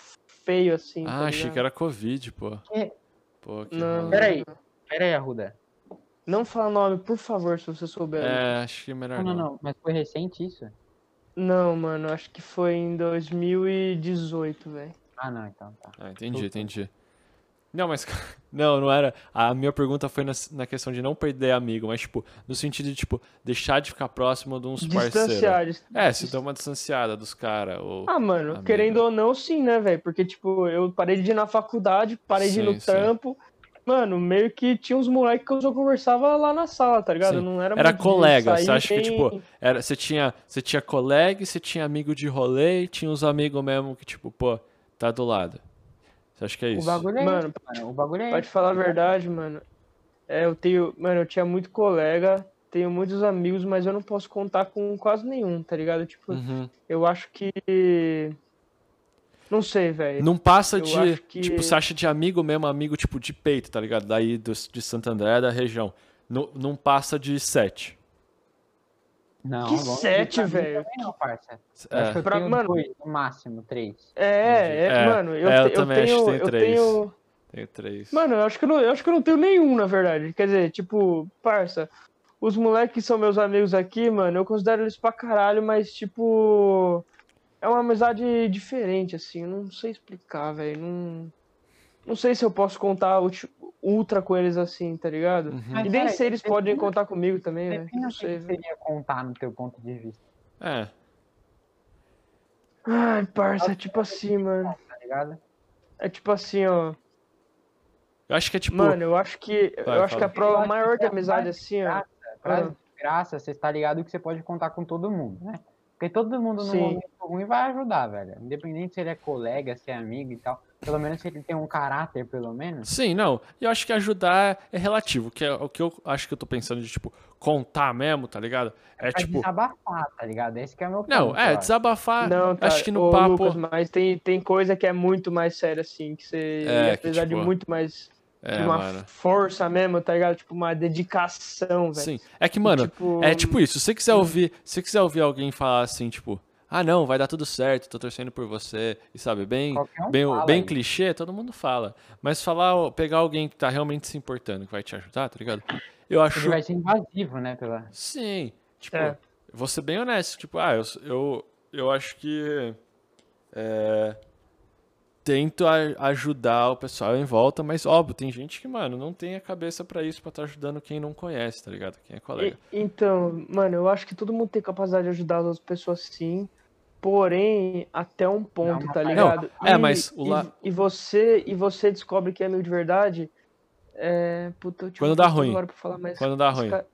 feio, assim. Ah, tá achei que era Covid, pô. Que? Pô, que Não. Peraí. Pera aí, Arruda. Não fala nome, por favor, se você souber. É, acho que é melhor Não, não. não, não. Mas foi recente isso? Não, mano, acho que foi em 2018, velho. Ah, não, então tá. Ah, entendi, entendi. Não, mas. <laughs> Não, não era. A minha pergunta foi na, na questão de não perder amigo, mas, tipo, no sentido de, tipo, deixar de ficar próximo de uns parceiros. É, se dá uma distanciada dos caras. Ah, mano, querendo ou não, sim, né, velho? Porque, tipo, eu parei de ir na faculdade, parei de ir Sim, no sim. trampo. Mano, meio que tinha uns moleques que eu só conversava lá na sala, tá ligado? Sim. Não era Era colega, você acha que, nem- tipo, era, você, tinha, você tinha colega, e você tinha amigo de rolê, e tinha uns amigos mesmo que, tipo, pô, tá do lado. Você acha que é O isso? bagulho é Mano, esse, mano. O bagulho é Pra te falar a verdade, mano, é, eu tenho. Mano, eu tinha muito colega tenho muitos amigos, mas eu não posso contar com quase nenhum, tá ligado? Tipo, Uhum. eu acho que. Não sei, velho. Não passa Eu de. que- Tipo, você acha de amigo mesmo, amigo tipo de peito, tá ligado? Daí do, de Santo André, da região. Não, não passa de sete. Não, Que sete, pra mim velho? Não, parça. Eu É. acho que eu Pra- tenho mano- dois, no máximo, três. É, é, É, mano, eu, é, eu te- também acho que tenho. tem eu três. tenho. Tem três. Mano, eu acho, que eu, não, eu acho que eu não tenho nenhum, na verdade. Quer dizer, tipo, parça, os moleques que são meus amigos aqui, mano, eu considero eles pra caralho, mas, tipo, é uma amizade diferente, assim, eu não sei explicar, velho. Não, não sei se eu posso contar ultra com eles assim, tá ligado? Uhum. Mas, E nem cara, se eles podem contar comigo também, defina Não sei, que seria contar no teu ponto de vista, É. Ai, parça, é tipo assim, mano. tá ligado? É tipo assim, ó. Eu acho que é tipo. Mano, eu acho que. Vai, eu acho que a prova maior de é amizade, assim, ó. graça, Frase Ah. graça, você está ligado que você pode contar com todo mundo, né? Porque todo mundo no Sim. momento ruim vai ajudar, velho. Independente se ele é colega, se é amigo e tal. Pelo menos ele tem um caráter, pelo menos. Sim, não. E eu acho que ajudar é relativo. Que é o que eu acho que eu tô pensando de, tipo, contar mesmo, tá ligado? É Pra tipo. desabafar, tá ligado? Esse que é o meu ponto. Não, é, desabafar. Não, tá. Acho que no Ô, papo. Lucas, mas tem, tem coisa que é muito mais séria, assim, que você É, ia que, tipo, de muito mais. É, uma mano. força mesmo, tá ligado? Tipo, uma dedicação, velho. Sim. É que, mano, tipo, é tipo isso. Se você quiser ouvir, se você quiser ouvir alguém falar assim, tipo, ah, não, vai dar tudo certo, tô torcendo por você, e sabe, bem, um bem, bem isso. clichê, todo mundo fala. Mas falar, pegar alguém que tá realmente se importando, que vai te ajudar, tá ligado? Eu acho. Ele vai ser invasivo, né? Pela... Sim. Tipo, É. vou ser bem honesto. Tipo, ah, eu, eu, eu acho que. É, tento a- ajudar o pessoal em volta, mas óbvio, tem gente que, mano, não tem a cabeça pra isso, pra estar ajudando quem não conhece, tá ligado? Quem é colega. E- então, mano, eu acho que todo mundo tem capacidade de ajudar as outras pessoas sim. Porém, até um ponto, Não, tá não, ligado? é, E- mas o la- e, e você e você descobre que é amigo de verdade. É. Puta, eu Quando dá ruim. agora pra falar, mas Quando dá ruim. cara-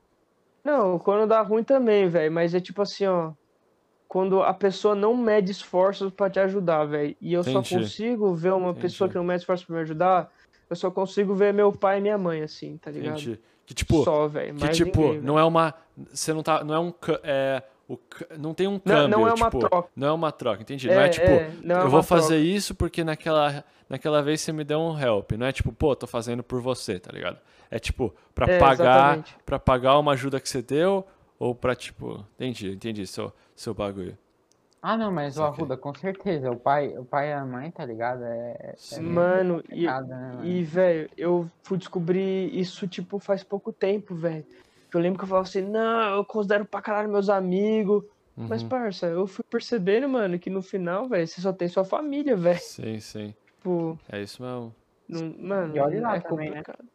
Não, quando dá ruim também, velho. Mas é tipo assim, ó. Quando a pessoa não mede esforços pra te ajudar, velho. E eu só Entendi. consigo ver uma Entendi. pessoa que não mede esforços pra me ajudar. Eu só consigo ver meu pai e minha mãe, assim, tá ligado? Entendi. Que tipo, Só, velho. que tipo, ninguém, não é uma. Você não tá. Não é um. ca- É, o, não tem um Não- câmbio. não é uma tipo, troca. Não é uma troca, entendi. não é tipo, não é eu vou fazer troca. isso porque naquela, naquela vez você me deu um help. Não é tipo, pô, tô fazendo por você, tá ligado? É tipo, pra É, pagar. exatamente. para pagar uma ajuda que você deu, ou pra, tipo. Entendi, entendi seu, seu bagulho. Ah, não, mas o. Arruda, com certeza. O pai, o pai e a mãe, tá ligado? É. é Mano, e, né, mano? e velho, eu fui descobrir isso, tipo, faz pouco tempo, velho. Eu lembro que eu falava assim, não, eu considero pra caralho meus amigos. Mas, Uhum. parça, eu fui percebendo, mano, que no final, velho, você só tem sua família, velho. Sim, sim. Tipo, É isso mesmo. não, mano, E olhe lá é também, né? complicado.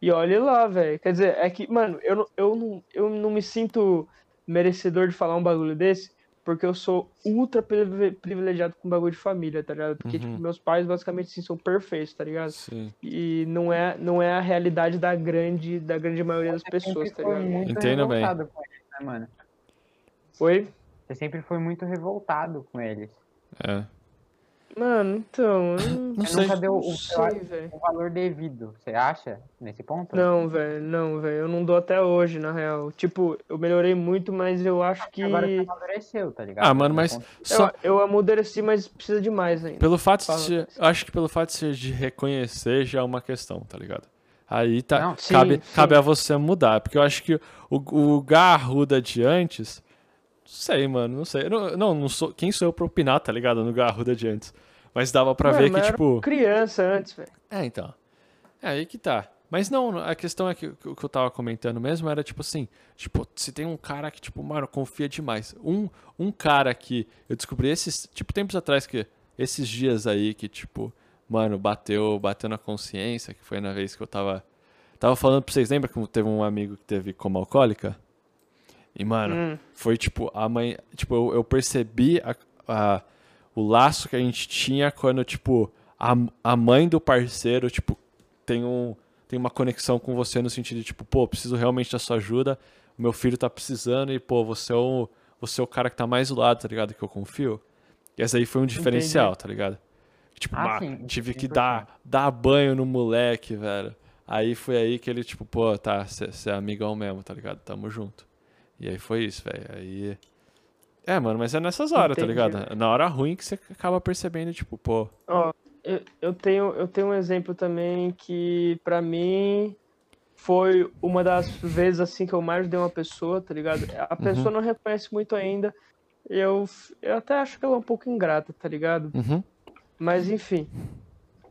E olhe lá, velho. Quer dizer, é que, mano, eu, eu, não, eu não me sinto merecedor de falar um bagulho desse, porque eu sou ultra privi- privilegiado com bagulho de família, tá ligado? Porque, Uhum. tipo, meus pais basicamente sim, são perfeitos, tá ligado? Sim. E não é, não é a realidade da grande, da grande maioria das pessoas, tá foi ligado? muito Entendo bem. revoltado com eles, né, mano? Oi? Você sempre foi muito revoltado com eles. É. Mano, então. eu Não, Não sei. nunca deu não o, sei, o valor devido, você acha? Nesse ponto? Não, velho, não, velho. Eu não dou até hoje, na real. Tipo, eu melhorei muito, mas eu acho que. Agora você amadureceu, tá ligado? Ah, mano, No mas só Eu, eu amadureci, mas precisa de mais ainda. pelo fato de Fala. ser, eu acho que pelo fato de ser de reconhecer já é uma questão, tá ligado? Aí tá, Não, sim, cabe, sim. cabe a você mudar, porque eu acho que o, o Garruda de antes, sei, mano, não sei. Não, não, não sou, quem sou eu pra opinar, tá ligado? No Garruda de antes. Mas dava pra Mano, ver que, tipo. criança antes, velho. É, então. É aí que tá. Mas não, a questão é que o que eu tava comentando mesmo era tipo assim, tipo, se tem um cara que, tipo, mano, confia demais. Um, um cara que eu descobri esses, tipo, tempos atrás que esses dias aí que, tipo, mano, bateu, bateu na consciência, que foi na vez que eu tava tava falando pra vocês, lembra que teve um amigo que teve coma alcoólica? E, mano, Hum. foi tipo, a mãe. Tipo, eu, eu percebi a, a- o laço que a gente tinha quando, tipo, a, a mãe do parceiro, tipo, tem, um, tem uma conexão com você no sentido de, tipo, pô, preciso realmente da sua ajuda, o meu filho tá precisando e, pô, você é o, você é o cara que tá mais do lado, tá ligado? Que eu confio. E essa aí foi um diferencial, tá ligado? Tipo, Ah, sim, tive que 100%. dar, dar banho no moleque, velho. Aí foi aí que ele, tipo, pô, tá, você é amigão mesmo, tá ligado? Tamo junto. E aí foi isso, velho. Aí. É, mano, mas é nessas horas, tá Entendi, ligado? Na hora ruim que você acaba percebendo, tipo, pô. Ó, eu, eu tenho, eu tenho um exemplo também que, pra mim, foi uma das vezes assim que eu mais dei uma pessoa, tá ligado? A pessoa não reconhece muito ainda. Eu, eu até acho que ela é um pouco ingrata, tá ligado? Uhum. Mas enfim.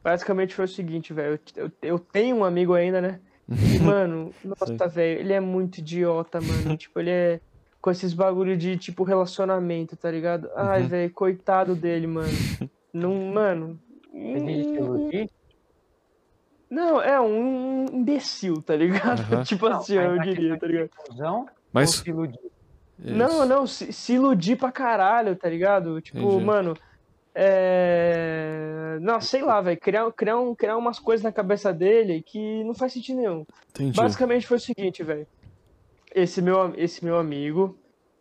Basicamente foi o seguinte, velho. Eu, eu, eu tenho um amigo ainda, né? E, <laughs> mano, nossa, velho, ele é muito idiota, mano. <laughs> tipo, ele é com esses bagulho de, tipo, relacionamento, tá ligado? Ai, Uhum. velho, coitado dele, mano. <laughs> Não, mano. Se iludir? Não, é um imbecil, tá ligado? Aham. tipo Não, assim, mas eu diria, tá ligado? Mas. ou se iludir? Não, não, se, se iludir pra caralho, tá ligado? Tipo, Entendi. mano. É. Não, sei lá, velho. Criar, criar, um, criar umas coisas na cabeça dele que não faz sentido nenhum. Entendi. Basicamente foi o seguinte, velho. Esse meu, esse meu amigo,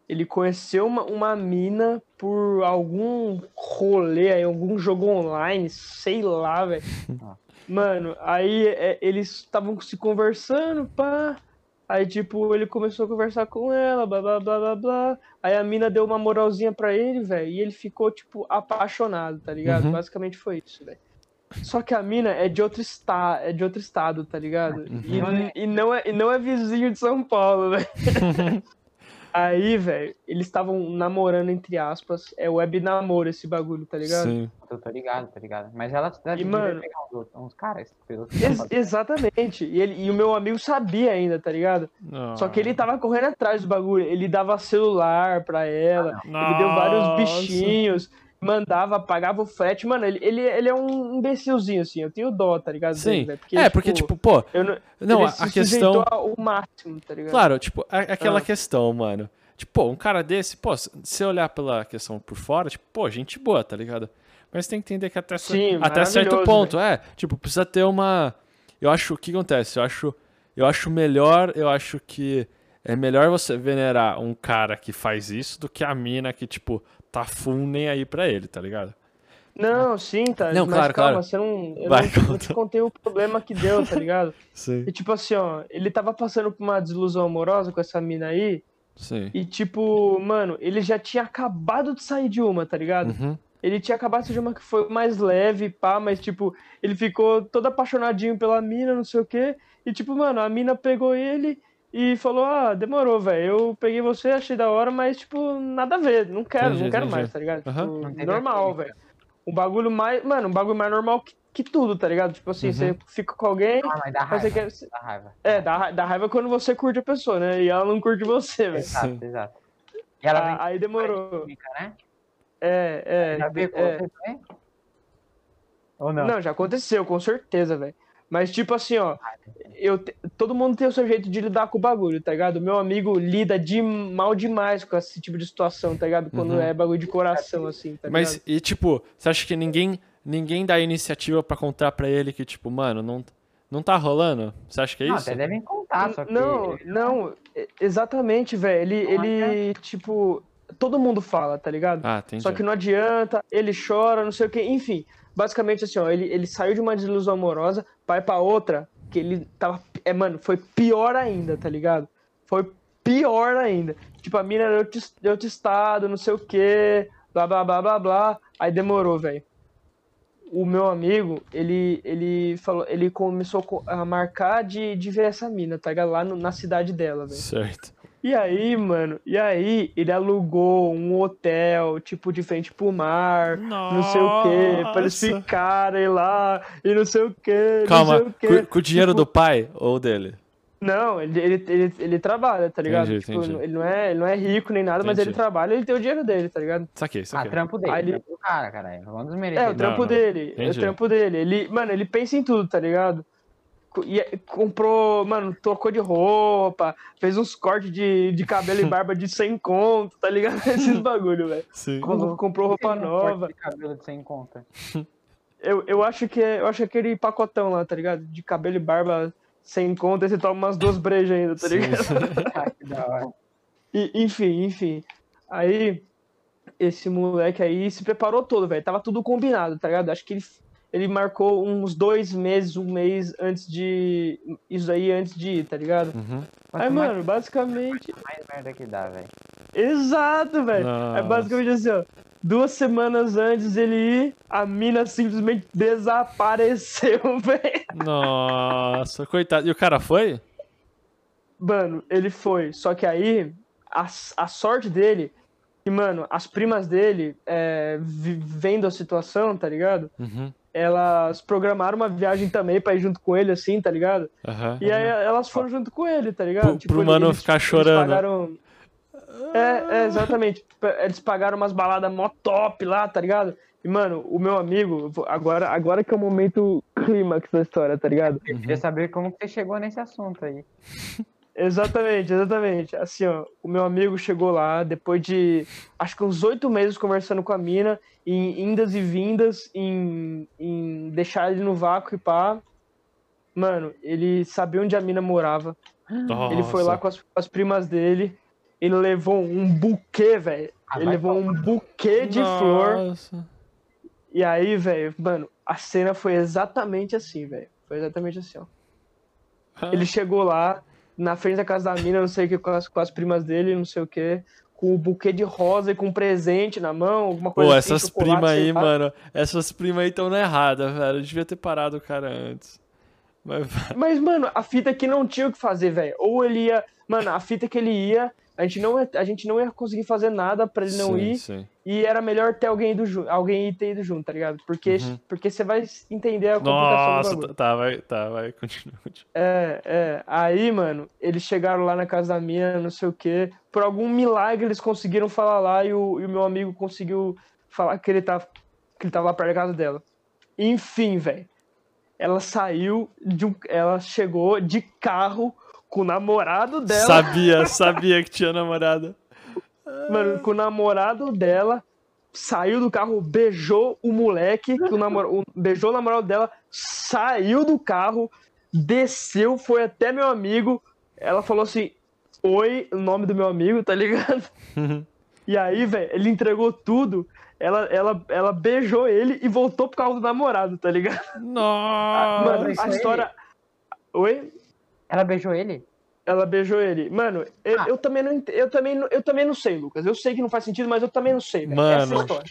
ele conheceu uma, uma mina por algum rolê aí, algum jogo online, sei lá, velho. <laughs> Mano, aí é, eles estavam se conversando, pá. Aí, tipo, ele começou a conversar com ela, blá blá blá blá blá. Aí a mina deu uma moralzinha pra ele, velho. E ele ficou, tipo, apaixonado, tá ligado? Uhum. Basicamente foi isso, velho. Só que a mina é de outro estado, é de outro estado, tá ligado? E, Uhum. e não é, e não é vizinho de São Paulo, velho. <laughs> Aí, velho, eles estavam namorando, entre aspas. É web namoro esse bagulho, tá ligado? Sim. Eu tô ligado, tô ligado. Mas ela deve E, devia mano- pegar uns, outros- uns caras. Ex- exatamente. E, ele, e o meu amigo sabia ainda, tá ligado? Só que ele tava correndo atrás do bagulho. Ele dava celular pra ela. Ele deu vários Nossa. bichinhos. Mandava, pagava o frete. Mano, ele, ele, ele é um imbecilzinho, assim. Eu tenho dó, tá ligado? Sim. dele, velho? é, porque, tipo, pô. eu não, Não, ele a, questão. ao máximo, tá ligado? Claro, tipo, a- aquela Ah. questão, mano. Tipo, pô, um cara desse, pô, se você olhar pela questão por fora, tipo, pô, gente boa, tá ligado? Mas tem que entender que até, Sim, até certo ponto, é. Tipo, precisa ter uma. Eu acho o que acontece? Eu acho, eu acho melhor, eu acho que é melhor você venerar um cara que faz isso do que a mina que, tipo, tá full nem aí pra ele, tá ligado? Não, sim, tá. Não, mas claro, calma, claro. você não. Eu Vai, não, não te contei o problema que deu, tá ligado? <laughs> Sim. E tipo assim, ó, ele tava passando por uma desilusão amorosa com essa mina aí. Sim. E tipo, mano, ele já tinha acabado de sair de uma, tá ligado? Uhum. Ele tinha acabado de sair de uma que foi mais leve, pá, mas tipo, ele ficou todo apaixonadinho pela mina, não sei o quê. E tipo, mano, a mina pegou ele e falou: Ah, demorou, velho. Eu peguei você, achei da hora, mas tipo, nada a ver. Não quero, Entendi, não quero entendi. mais, tá ligado? Tipo, Não teve normal, velho. Um bagulho mais. Mano, um bagulho mais normal que, que tudo, tá ligado? Tipo assim, Uhum. você fica com alguém. Ah, mas dá raiva. você quer. Dá raiva. É, dá, dá raiva quando você curte a pessoa, né? E ela não curte você, velho. Exato, Sim. exato. E ela vem Ah, aí demorou. química, né? É, Já é. pegou é. você também? Ou não? Não, já aconteceu, com certeza, velho. Mas, tipo assim, ó, eu te- todo mundo tem o seu jeito de lidar com o bagulho, tá ligado? Meu amigo lida de mal demais com esse tipo de situação, tá ligado? Quando Uhum. é bagulho de coração, assim, tá Mas, ligado? e tipo, você acha que ninguém, ninguém dá iniciativa pra contar pra ele que, tipo, mano, não, não tá rolando? Você acha que é Não, isso? até devem contar, só que... Não, não, exatamente, velho. Ele, Não ele, tipo, todo mundo fala, tá ligado? Ah, entendi. Só que não adianta, ele chora, não sei o que, enfim. Basicamente assim, ó, ele, ele saiu de uma desilusão amorosa, vai pra outra, que ele tava. É, mano, foi pior ainda, tá ligado? Foi pior ainda. Tipo, a mina era de outro, estado, não sei o que, blá blá blá blá blá. Aí demorou, velho. O meu amigo, ele, ele falou, ele começou co- a marcar de, de ver essa mina, tá ligado? Lá no- na cidade dela, velho. Certo. E aí, mano, e aí ele alugou um hotel, tipo, de frente pro mar, não sei o quê, pra eles Nossa. ficarem lá, e não sei o quê, não Calma, sei o quê. com, com o dinheiro Tipo, do pai ou dele? Não, ele, ele, ele, ele trabalha, tá ligado? Entendi, tipo, entendi. ele não, é, ele não é rico nem nada, mas Entendi. ele trabalha ele tem o dinheiro dele, tá ligado? Saquei, Ah, saquei. trampo dele, Aí ele- cara, caralho. Vamos É, o trampo não. dele, é o trampo dele. Ele, mano, ele pensa em tudo, tá ligado? E- comprou, mano, trocou de roupa, fez uns cortes de, de cabelo e barba de 100 conto, tá ligado? <laughs> Esses <laughs> bagulho, velho. Sim. Com- Comprou roupa um nova. de cabelo de sem conta. <laughs> Eu, eu acho que é, eu acho que aquele pacotão lá, tá ligado? De cabelo e barba sem conta, aí você toma umas duas brejas ainda, tá ligado? sim. Ah, que da hora. E, enfim, enfim. Aí, esse moleque aí se preparou todo, velho. Tava tudo combinado, tá ligado? Acho que ele, ele marcou uns dois meses, um mês antes de. Isso aí antes de ir, tá ligado? Uhum. Aí, Quanto mais- mano, basicamente. Mais merda que dá, velho. Exato, velho. É basicamente assim, ó. Duas semanas antes dele ir, a mina simplesmente desapareceu, <laughs> velho. Nossa, coitado. E o cara foi? Mano, ele foi. Só que aí, a, a sorte dele, que, mano, as primas dele, é, vendo a situação, tá ligado? Uhum. Elas programaram uma viagem também pra ir junto com ele, assim, tá ligado? Aham. E aí elas foram junto com ele, tá ligado? Pro- pro mano ficar chorando. pagaram... É, é, exatamente. Eles pagaram umas baladas mó top lá, tá ligado? E, mano, o meu amigo, agora, agora que é o momento clímax da história, tá ligado? Eu queria saber como que você chegou nesse assunto aí. <laughs> Exatamente, exatamente. Assim, ó, o meu amigo chegou lá depois de acho que uns oito meses conversando com a mina, em indas e vindas, em, em deixar ele no vácuo e pá. Mano, ele sabia onde a mina morava. Ele foi lá com as, com as primas dele. Ele levou um buquê, velho. Ah, Ele levou um buquê de flor. Nossa. E aí, velho, mano, a cena foi exatamente assim, velho. Foi exatamente assim, ó. Ele chegou lá, na frente da casa da mina, não sei o que, com as, com as primas dele, não sei o que, com um buquê de rosa e com um presente na mão, alguma coisa Pô, assim. essas chocolate, primas aí, mano. Essas primas aí estão na errada, velho. Eu devia ter parado o cara antes. Mas, <laughs> Mas, mano, a fita é que não tinha o que fazer, velho. Ou ele ia. Mano, a fita é que ele ia, a gente não ia, a gente não ia conseguir fazer nada pra ele não sim, ir. sim. E era melhor ter alguém, ido alguém ter ido junto, tá ligado? Porque, Uhum. porque você vai entender a complicação do Nossa, bagulho. tá, tá, vai, tá, vai, continua, continua. É, é. Aí, mano, eles chegaram lá na casa da minha, não sei o quê. Por algum milagre eles conseguiram falar lá e o, e o meu amigo conseguiu falar que ele tava, que ele tava lá perto da casa dela. Enfim, velho. Ela saiu de um. Ela chegou de carro com o namorado dela. Sabia, <laughs> sabia que tinha namorada. Mano, com o namorado dela. Saiu do carro, beijou o moleque, que o namor... o- beijou o namorado dela, saiu do carro, desceu, foi até meu amigo. Ela falou assim: Oi, o nome do meu amigo, tá ligado? <laughs> E aí, velho, ele entregou tudo. Ela, ela, ela beijou ele e voltou pro carro do namorado, tá ligado? Nossa. Mano, a história. Oi? Ela beijou ele? Ela beijou ele. Mano, eu, Ah. eu também não eu também não- eu também não sei, Lucas. Eu sei que não faz sentido, mas eu também não sei. Essa é Mano. história.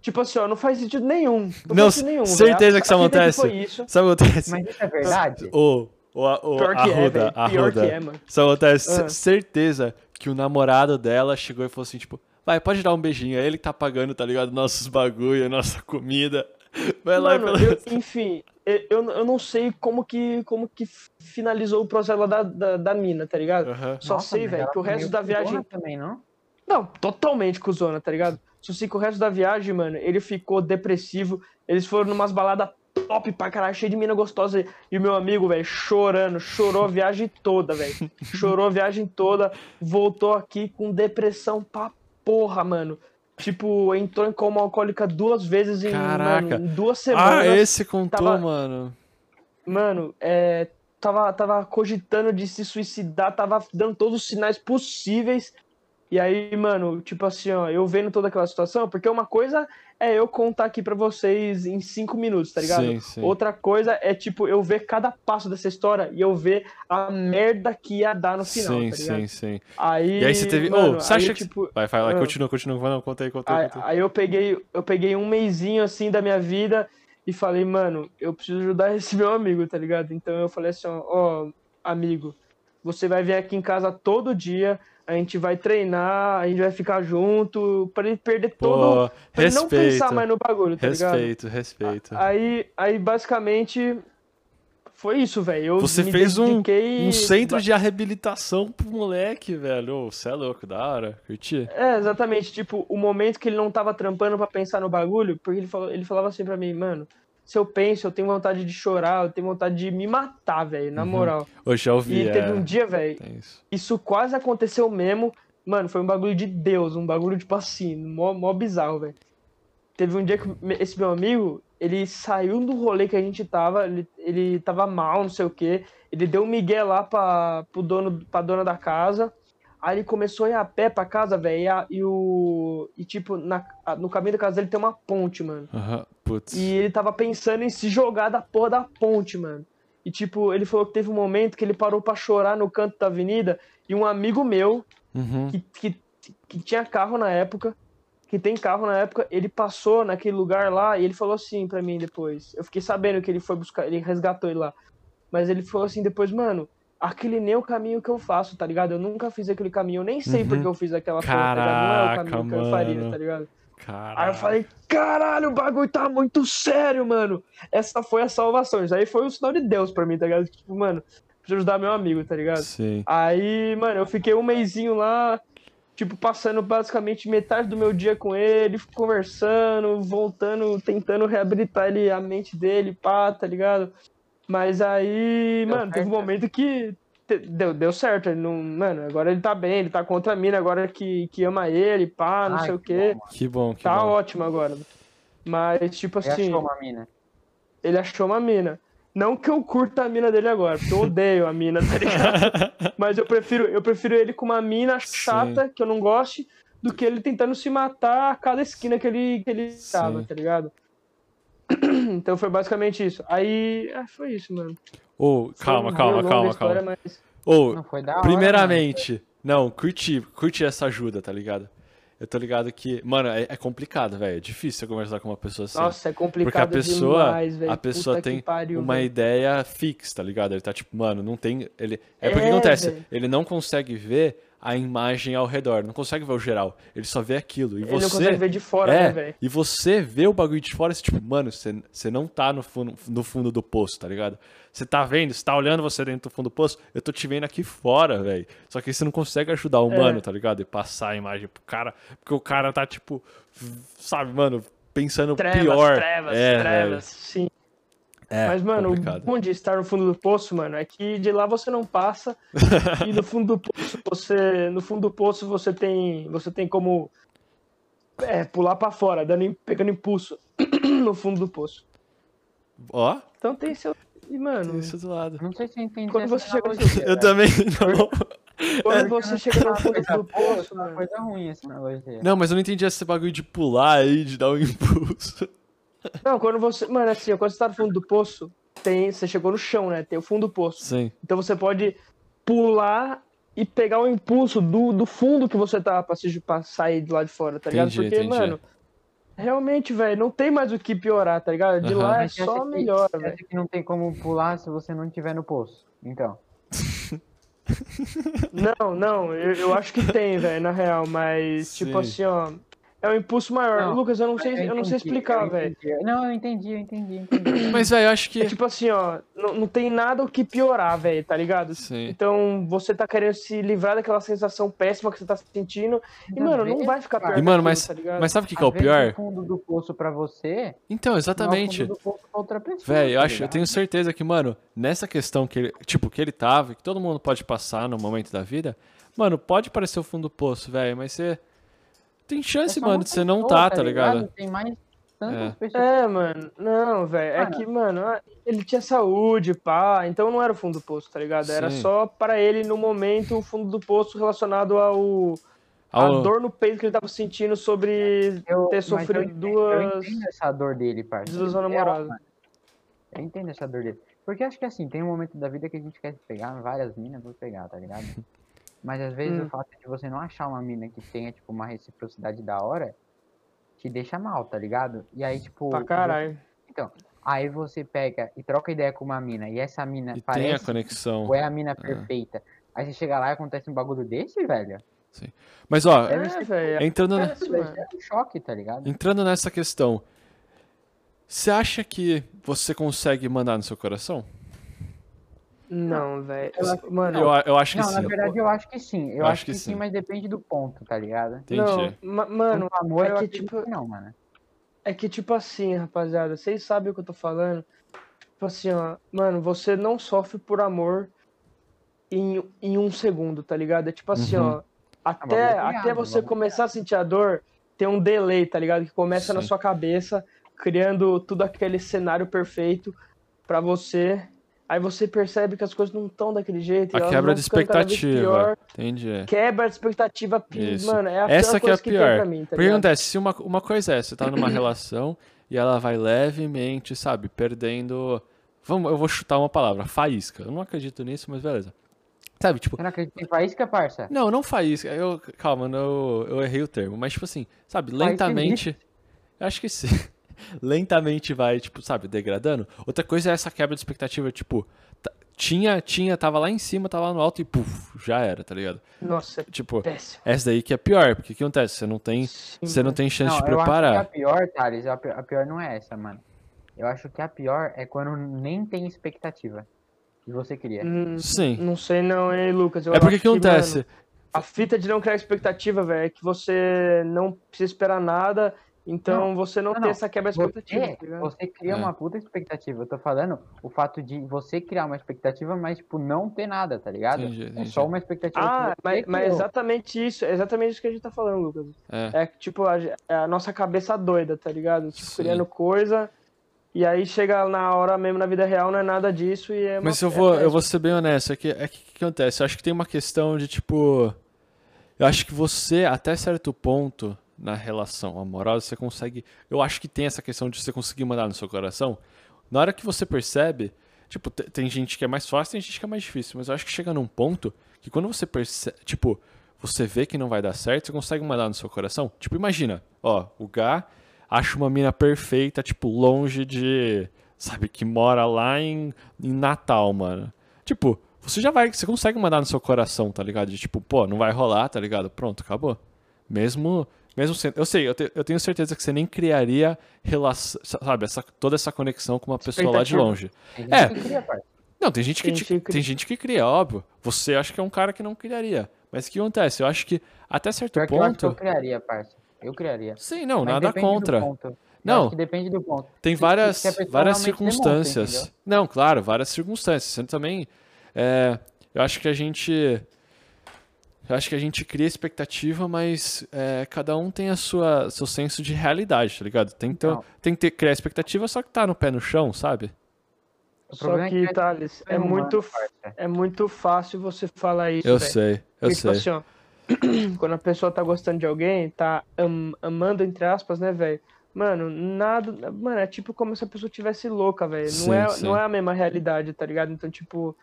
Tipo assim, ó, não faz sentido nenhum. Não, Não, faz sentido nenhum. certeza. A- que isso acontece. Foi isso. Sabe o que acontece? Mas isso é verdade? Ô, ô, a- ô, Pior que é, Arruda, velho. Pior Arruda. que é, mano. Sabe o que acontece? Ah. Certeza que o namorado dela chegou e falou assim, tipo, vai, pode dar um beijinho. É ele que tá pagando, tá ligado? Nossos bagulho, nossa comida. Vai lá Mano, e eu- enfim, eu, eu, não sei como que, como que finalizou o processo lá da, da, da mina, tá ligado? Aham. Só Nossa, sei, velho, que o foi resto da viagem. também, não? Não, totalmente cuzona, tá ligado? Só sei que o resto da viagem, mano, ele ficou depressivo. Eles foram numas baladas top pra caralho, cheio de mina gostosa. E o meu amigo, velho, chorando, chorou a viagem toda, velho. <laughs> Chorou a viagem toda, voltou aqui com depressão pra porra, mano. Tipo, entrou em coma alcoólica duas vezes em, mano, em duas Ah, semanas. esse contou, tava- mano. Mano, é, tava, tava cogitando de se suicidar, tava dando todos os sinais possíveis. E aí, mano, tipo assim, ó, eu vendo toda aquela situação, porque uma coisa é eu contar aqui pra vocês em cinco minutos, tá ligado? Sim, sim. Outra coisa é, tipo, eu ver cada passo dessa história e eu ver a merda que ia dar no final, sim, tá ligado? sim, sim. Aí, E aí você teve... mano, Ô, você aí, acha que... tipo, Vai, vai lá, ah. continua, continua. Não, conta aí, conta aí, Aí, conta aí. aí eu peguei, eu peguei um mêsinho assim da minha vida e falei, mano, eu preciso ajudar <laughs> esse meu amigo, tá ligado? Então eu falei assim, ó, ó, amigo, você vai vir aqui em casa todo dia, a gente vai treinar, a gente vai ficar junto, pra ele perder todo. Pô, Pra ele não pensar respeito. mais no bagulho, tá ligado? Respeito, respeito. Aí, aí basicamente foi isso, velho. Você fez um, dediquei- um centro de reabilitação pro moleque, velho. Você é louco, da hora. Curti? É, exatamente. Tipo, o momento que ele não tava trampando pra pensar no bagulho, porque ele, falou, ele falava assim pra mim, mano, se eu penso, eu tenho vontade de chorar, eu tenho vontade de me matar, velho, na Uhum. moral. Hoje já ouvi, E é... teve um dia, velho, isso. isso quase aconteceu mesmo. Mano, foi um bagulho de Deus, um bagulho, tipo assim, mó, mó bizarro, velho. Teve um dia que esse meu amigo, ele saiu do rolê que a gente tava, ele, ele tava mal, não sei o quê. Ele deu um migué lá pra, pro dono, pra dona da casa. Aí ele começou a ir a pé pra casa, velho. E, e o. E tipo, na, no caminho da casa dele tem uma ponte, mano. Aham. Putz. E ele tava pensando em se jogar da porra da ponte, mano. E, tipo, ele falou que teve um momento que ele parou pra chorar no canto da avenida e um amigo meu, Uhum. que, que, que tinha carro na época, que tem carro na época, ele passou naquele lugar lá e ele falou assim pra mim depois. Eu fiquei sabendo que ele foi buscar, ele resgatou ele lá. Mas ele falou assim depois, mano, aquele nem é o caminho que eu faço, tá ligado? Eu nunca fiz aquele caminho, eu nem sei Uhum. porque eu fiz aquela porra, tá? Não é o Caraca, caminho que eu faria, mano. tá ligado? Caralho. Aí eu falei, caralho, o bagulho tá muito sério, mano. Essa foi a salvação. Isso aí foi um sinal de Deus pra mim, tá ligado? Tipo, mano, preciso ajudar meu amigo, tá ligado? Sim. Aí, mano, eu fiquei um mêsinho lá, tipo, passando basicamente metade do meu dia com ele, conversando, voltando, tentando reabilitar ele, a mente dele, pá, tá ligado? Mas aí, Deu mano, teve um certo? momento que deu, deu certo. Ele não, mano, agora ele tá bem, ele tá contra a mina, agora que, que ama ele, pá, não Ai, sei o que quê. bom. Que bom, que Tá bom. ótimo agora. Mas, tipo Ele assim, achou uma mina. ele achou uma mina. Não que eu curta a mina dele agora, porque eu odeio a mina, tá ligado? <laughs> Mas eu prefiro, eu prefiro ele com uma mina chata, que eu não goste, do que ele tentando se matar a cada esquina que ele, que ele Sim. tava, tá ligado? <clears throat> Então foi basicamente isso. Aí, ah, foi isso, mano. Ô, calma, Foi calma, calma, história, calma. mas- Ô, Não foi da hora. primeiramente, não, curti, curti essa ajuda, tá ligado? Eu tô ligado que, mano, é, é complicado, velho. É difícil você conversar com uma pessoa assim. Nossa, é complicado Porque a pessoa, demais, velho. a pessoa Puta tem pariu, uma velho. ideia fixa, tá ligado? Ele tá tipo, mano, não tem. Ele... É porque É, acontece, velho. ele não consegue ver a imagem ao redor, não consegue ver o geral. Ele só vê aquilo. E Ele não você. consegue ver de fora, é, né, velho? e você vê o bagulho de fora, você, tipo, mano, você, você não tá no fundo, no fundo do poço, tá ligado? Você tá vendo, você tá olhando você dentro do fundo do poço, eu tô te vendo aqui fora, velho. Só que você não consegue ajudar o É. mano, tá ligado? E passar a imagem pro cara, porque o cara tá, tipo, sabe, mano, pensando Trevas, pior. trevas, é, trevas, sim. É, Mas, mano, complicado. o bom de estar no fundo do poço, mano, é que de lá você não passa <laughs> e no fundo do poço você, no fundo do poço você tem, você tem como é, pular pra fora, dando, pegando impulso <clears throat> no fundo do poço. Ó, Então tem seu, e mano, tem isso do lado. Não sei se eu entendi Quando você chega no Eu velho. também não. quando você chega no fundo do boa, poço, uma coisa ruim essa analogia. Não, mas eu não entendi esse bagulho de pular aí, de dar um <laughs> impulso. Não, quando você, mano, assim, quando você tá no fundo do poço, tem, você chegou no chão, né? Tem o fundo do poço. Sim. Então você pode pular e pegar o impulso do, do fundo que você tá pra, se, pra sair de lá de fora, tá ligado? Entendi, Porque, entendi. mano, realmente, velho, não tem mais o que piorar, tá ligado? De Aham. lá é só você velho. que não tem como pular se você não estiver no poço. Então. <laughs> Não, não, eu, eu acho que tem, velho, na real, mas, Sim. tipo assim, ó, é um impulso maior. Não, Lucas, eu não sei, eu não sei entendi, explicar, eu velho. entendi. Não, eu entendi, eu entendi, eu entendi. <coughs> Mas, velho, eu acho que. É tipo assim, ó, não, não tem nada o que piorar, velho, tá ligado? Sim. Então, você tá querendo se livrar daquela sensação péssima que você tá sentindo. E, Às mano, não vai ficar pior. E, mano, que mas, aquilo, tá mas sabe o que, que é o pior? O fundo do poço pra você. Então, exatamente. Não é o fundo do poço pra outra pessoa. Velho, eu tá acho, eu tenho certeza que, mano, nessa questão que ele, tipo, que ele tava, que todo mundo pode passar no momento da vida, mano, pode parecer o fundo do poço, velho, mas você tem É chance, mano, de você não pessoa, tá, tá ligado? Tem mais tantas É. pessoas. É, mano, não, velho. É Mano. que, mano, ah, ele tinha saúde, pá, então não era o fundo do poço, tá ligado? Era Sim. só para ele, no momento, o fundo do poço relacionado ao. Ao- A dor no peito que ele tava sentindo sobre Eu- ter sofrido eu entendo- duas. Eu entendo essa dor dele, parceiro. duas É, namoradas. mano. Eu entendo essa dor dele. Porque acho que assim, tem um momento da vida que a gente quer pegar várias minas, vou pegar, tá ligado? <laughs> Mas às vezes Hum. o fato de você não achar uma mina que tenha, tipo, uma reciprocidade da hora, te deixa mal, tá ligado? E aí, tipo. Pra caralho. Então, aí você pega e troca ideia com uma mina, e essa mina E tem a parece conexão. ou é a mina perfeita. Aí você chega lá e acontece um bagulho desse, velho. Mas, ó, É, velho. entrando, mano. ser um choque, tá ligado? entrando nessa questão, você acha que você consegue mandar no seu coração? Não, velho. Eu acho- Mano, Eu, eu acho que Não, sim. na verdade eu acho que sim. Eu, Eu acho, que, sim, sim. mas depende do ponto, tá ligado? Entendi. não, ma- mano, Quanto amor, é que, tipo, que não, mano. É que, tipo assim, rapaziada, vocês sabem o que eu tô falando. Tipo assim, ó, mano, você não sofre por amor em, em um segundo, tá ligado? É tipo assim, Uhum. ó, até, bagulho até criado, você começar a sentir a dor, tem um delay, tá ligado? Que começa na Sim. sua cabeça, criando tudo aquele cenário perfeito pra você. Aí você percebe que as coisas não estão daquele jeito. e A elas quebra de expectativa. pior. Entendi. Quebra de expectativa, Isso. mano, é a Essa pior que é a que tem pior. pra mim, tá Porque acontece, se uma, uma coisa é, você tá numa <clears throat> relação e ela vai levemente, sabe, perdendo. Vamos, eu vou chutar uma palavra, faísca. Eu não acredito nisso, mas beleza. Sabe, tipo, Você não acredita em faísca, parça? não, não faísca. Eu, calma, não, eu, eu errei o termo, mas tipo assim, sabe, lentamente. Eu acho que sim. Lentamente vai, tipo, sabe, degradando. Outra coisa é essa quebra de expectativa, tipo, tinha, tinha, tava lá em cima, tava lá no alto e puf, já era, tá ligado? Nossa, Tipo, péssimo. essa daí que é pior, porque o que acontece? Você não tem, Sim, você não tem chance Não, de eu acho que preparar. a pior, Thales, a pi- a pior não é essa, mano. Eu acho que a pior é quando nem tem expectativa que você cria. Hum, Sim. Não sei não, hein, Lucas. Eu É porque que acontece? mano, a fita de não criar expectativa, velho, é que você não precisa esperar nada, então você não, não, tem não. essa quebra de expectativa, Você, tá você cria É. uma puta expectativa. Eu tô falando o fato de você criar uma expectativa, mas, tipo, não ter nada, tá ligado? Entendi, É entendi. só uma expectativa Ah, mas, mas é exatamente isso, é exatamente isso que a gente tá falando, Lucas. É. É que, tipo, a, é a nossa cabeça doida, tá ligado? Tipo, Sim. criando coisa, e aí chega na hora mesmo, na vida real, não é nada disso e é uma, Mas eu é vou, eu vou ser bem honesto, é que, é que o que acontece? Eu acho que tem uma questão de tipo. Eu acho que você, até certo ponto, na relação amorosa, você consegue. Eu acho que tem essa questão de você conseguir mandar no seu coração. Na hora que você percebe. Tipo, te- tem gente que é mais fácil, tem gente que é mais difícil. Mas eu acho que chega num ponto que quando você percebe. Tipo, você vê que não vai dar certo, você consegue mandar no seu coração. Tipo, imagina, ó, o Gá acha uma mina perfeita, tipo, longe de. Sabe, que mora lá em, em Natal, mano. Tipo, você já vai. Você consegue mandar no seu coração, tá ligado? De tipo, pô, não vai rolar, tá ligado? Pronto, acabou. Mesmo. Mesmo sendo. Eu sei, eu, te- eu tenho certeza que você nem criaria relação. Sabe, essa, toda essa conexão com uma pessoa lá de longe. É. que cria, parça. Não, tem gente que, Tem gente que cria. tem gente que cria, óbvio. Você acha que é um cara que não criaria. Mas o que acontece? Eu acho que até certo Pior que eu eu ponto. criaria, parça. Eu criaria. Sim, não, Mas nada contra. ponto. Não. acho que depende do ponto. Tem Se- várias, se várias demonstra, circunstâncias. não, claro, várias circunstâncias. Você também. é, eu acho que a gente. Eu acho que a gente cria expectativa, mas é, cada um tem a sua seu senso de realidade, tá ligado? Tem que, ter, Não. tem que ter, criar expectativa, só que tá no pé no chão, sabe? O Só é que, Thales, é humano, muito, é muito fácil você falar isso, Eu velho. sei, eu Porque, tipo sei. assim, ó, <clears throat> quando a pessoa tá gostando de alguém, tá am- amando, entre aspas, né, velho? Mano, nada. Mano, é tipo como se a pessoa tivesse louca, velho. Não é, sim. não é a mesma realidade, tá ligado? Então, tipo,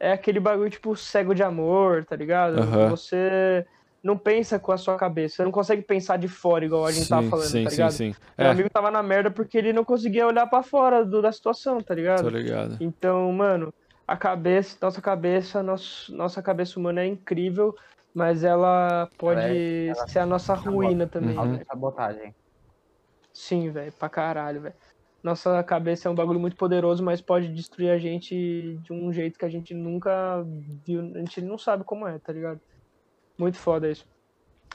é aquele bagulho, tipo, cego de amor, tá ligado? Aham. Você não pensa com a sua cabeça. Você não consegue pensar de fora, igual a gente tava sim, falando, sim, tá sim, ligado? sim. Meu É, amigo tava na merda porque ele não conseguia olhar pra fora do- da situação, tá ligado? tô ligado. Então, mano, a cabeça, nossa cabeça, nosso, nossa cabeça humana é incrível, mas ela pode Ela ela ser a nossa ruína também, Uhum. velho. Sabotagem. Sim, velho, pra caralho, velho. Nossa cabeça é um bagulho muito poderoso, mas pode destruir a gente de um jeito que a gente nunca viu, a gente não sabe como é, tá ligado? Muito foda isso.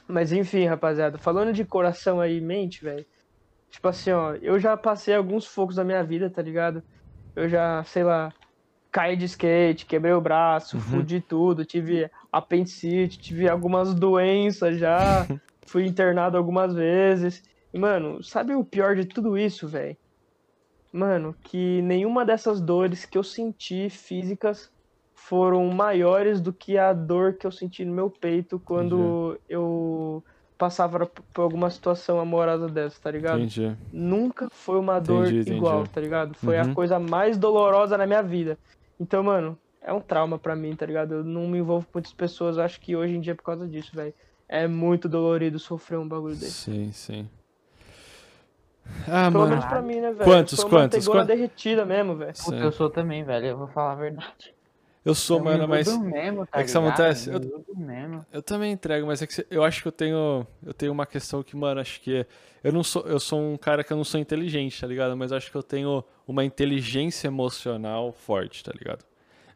Mas enfim, rapaziada, falando de coração aí e mente, velho. Tipo assim, ó, eu já passei alguns focos da minha vida, tá ligado? Eu já, sei lá, caí de skate, quebrei o braço, Uhum. fudi tudo, tive apendicite, tive algumas doenças já, <laughs> fui internado algumas vezes. E, mano, sabe o pior de tudo isso, velho? Mano, que nenhuma dessas dores que eu senti físicas foram maiores do que a dor que eu senti no meu peito quando eu passava por alguma situação amorosa dessa, tá ligado? Entendi. Nunca foi uma dor Entendi, entendi. igual, tá ligado? Foi Uhum. a coisa mais dolorosa na minha vida. Então, mano, é um trauma pra mim, tá ligado? Eu não me envolvo com muitas pessoas, acho que hoje em dia é por causa disso, velho. É muito dolorido sofrer um bagulho desse. Sim, sim. Ah, Pelo mano. menos pra mim, né, velho? Quantos, Eu sou quantos, quantos? derretida mesmo, velho. Puta, eu sou também, velho. Eu vou falar a verdade. Eu sou, Eu mano, mas. mesmo, tá é que isso acontece, eu-. Eu também entrego, mas é que eu acho que eu tenho, eu tenho uma questão que, mano, acho que eu não sou, eu sou um cara que eu não sou inteligente, tá ligado? Mas acho que eu tenho uma inteligência emocional forte, tá ligado?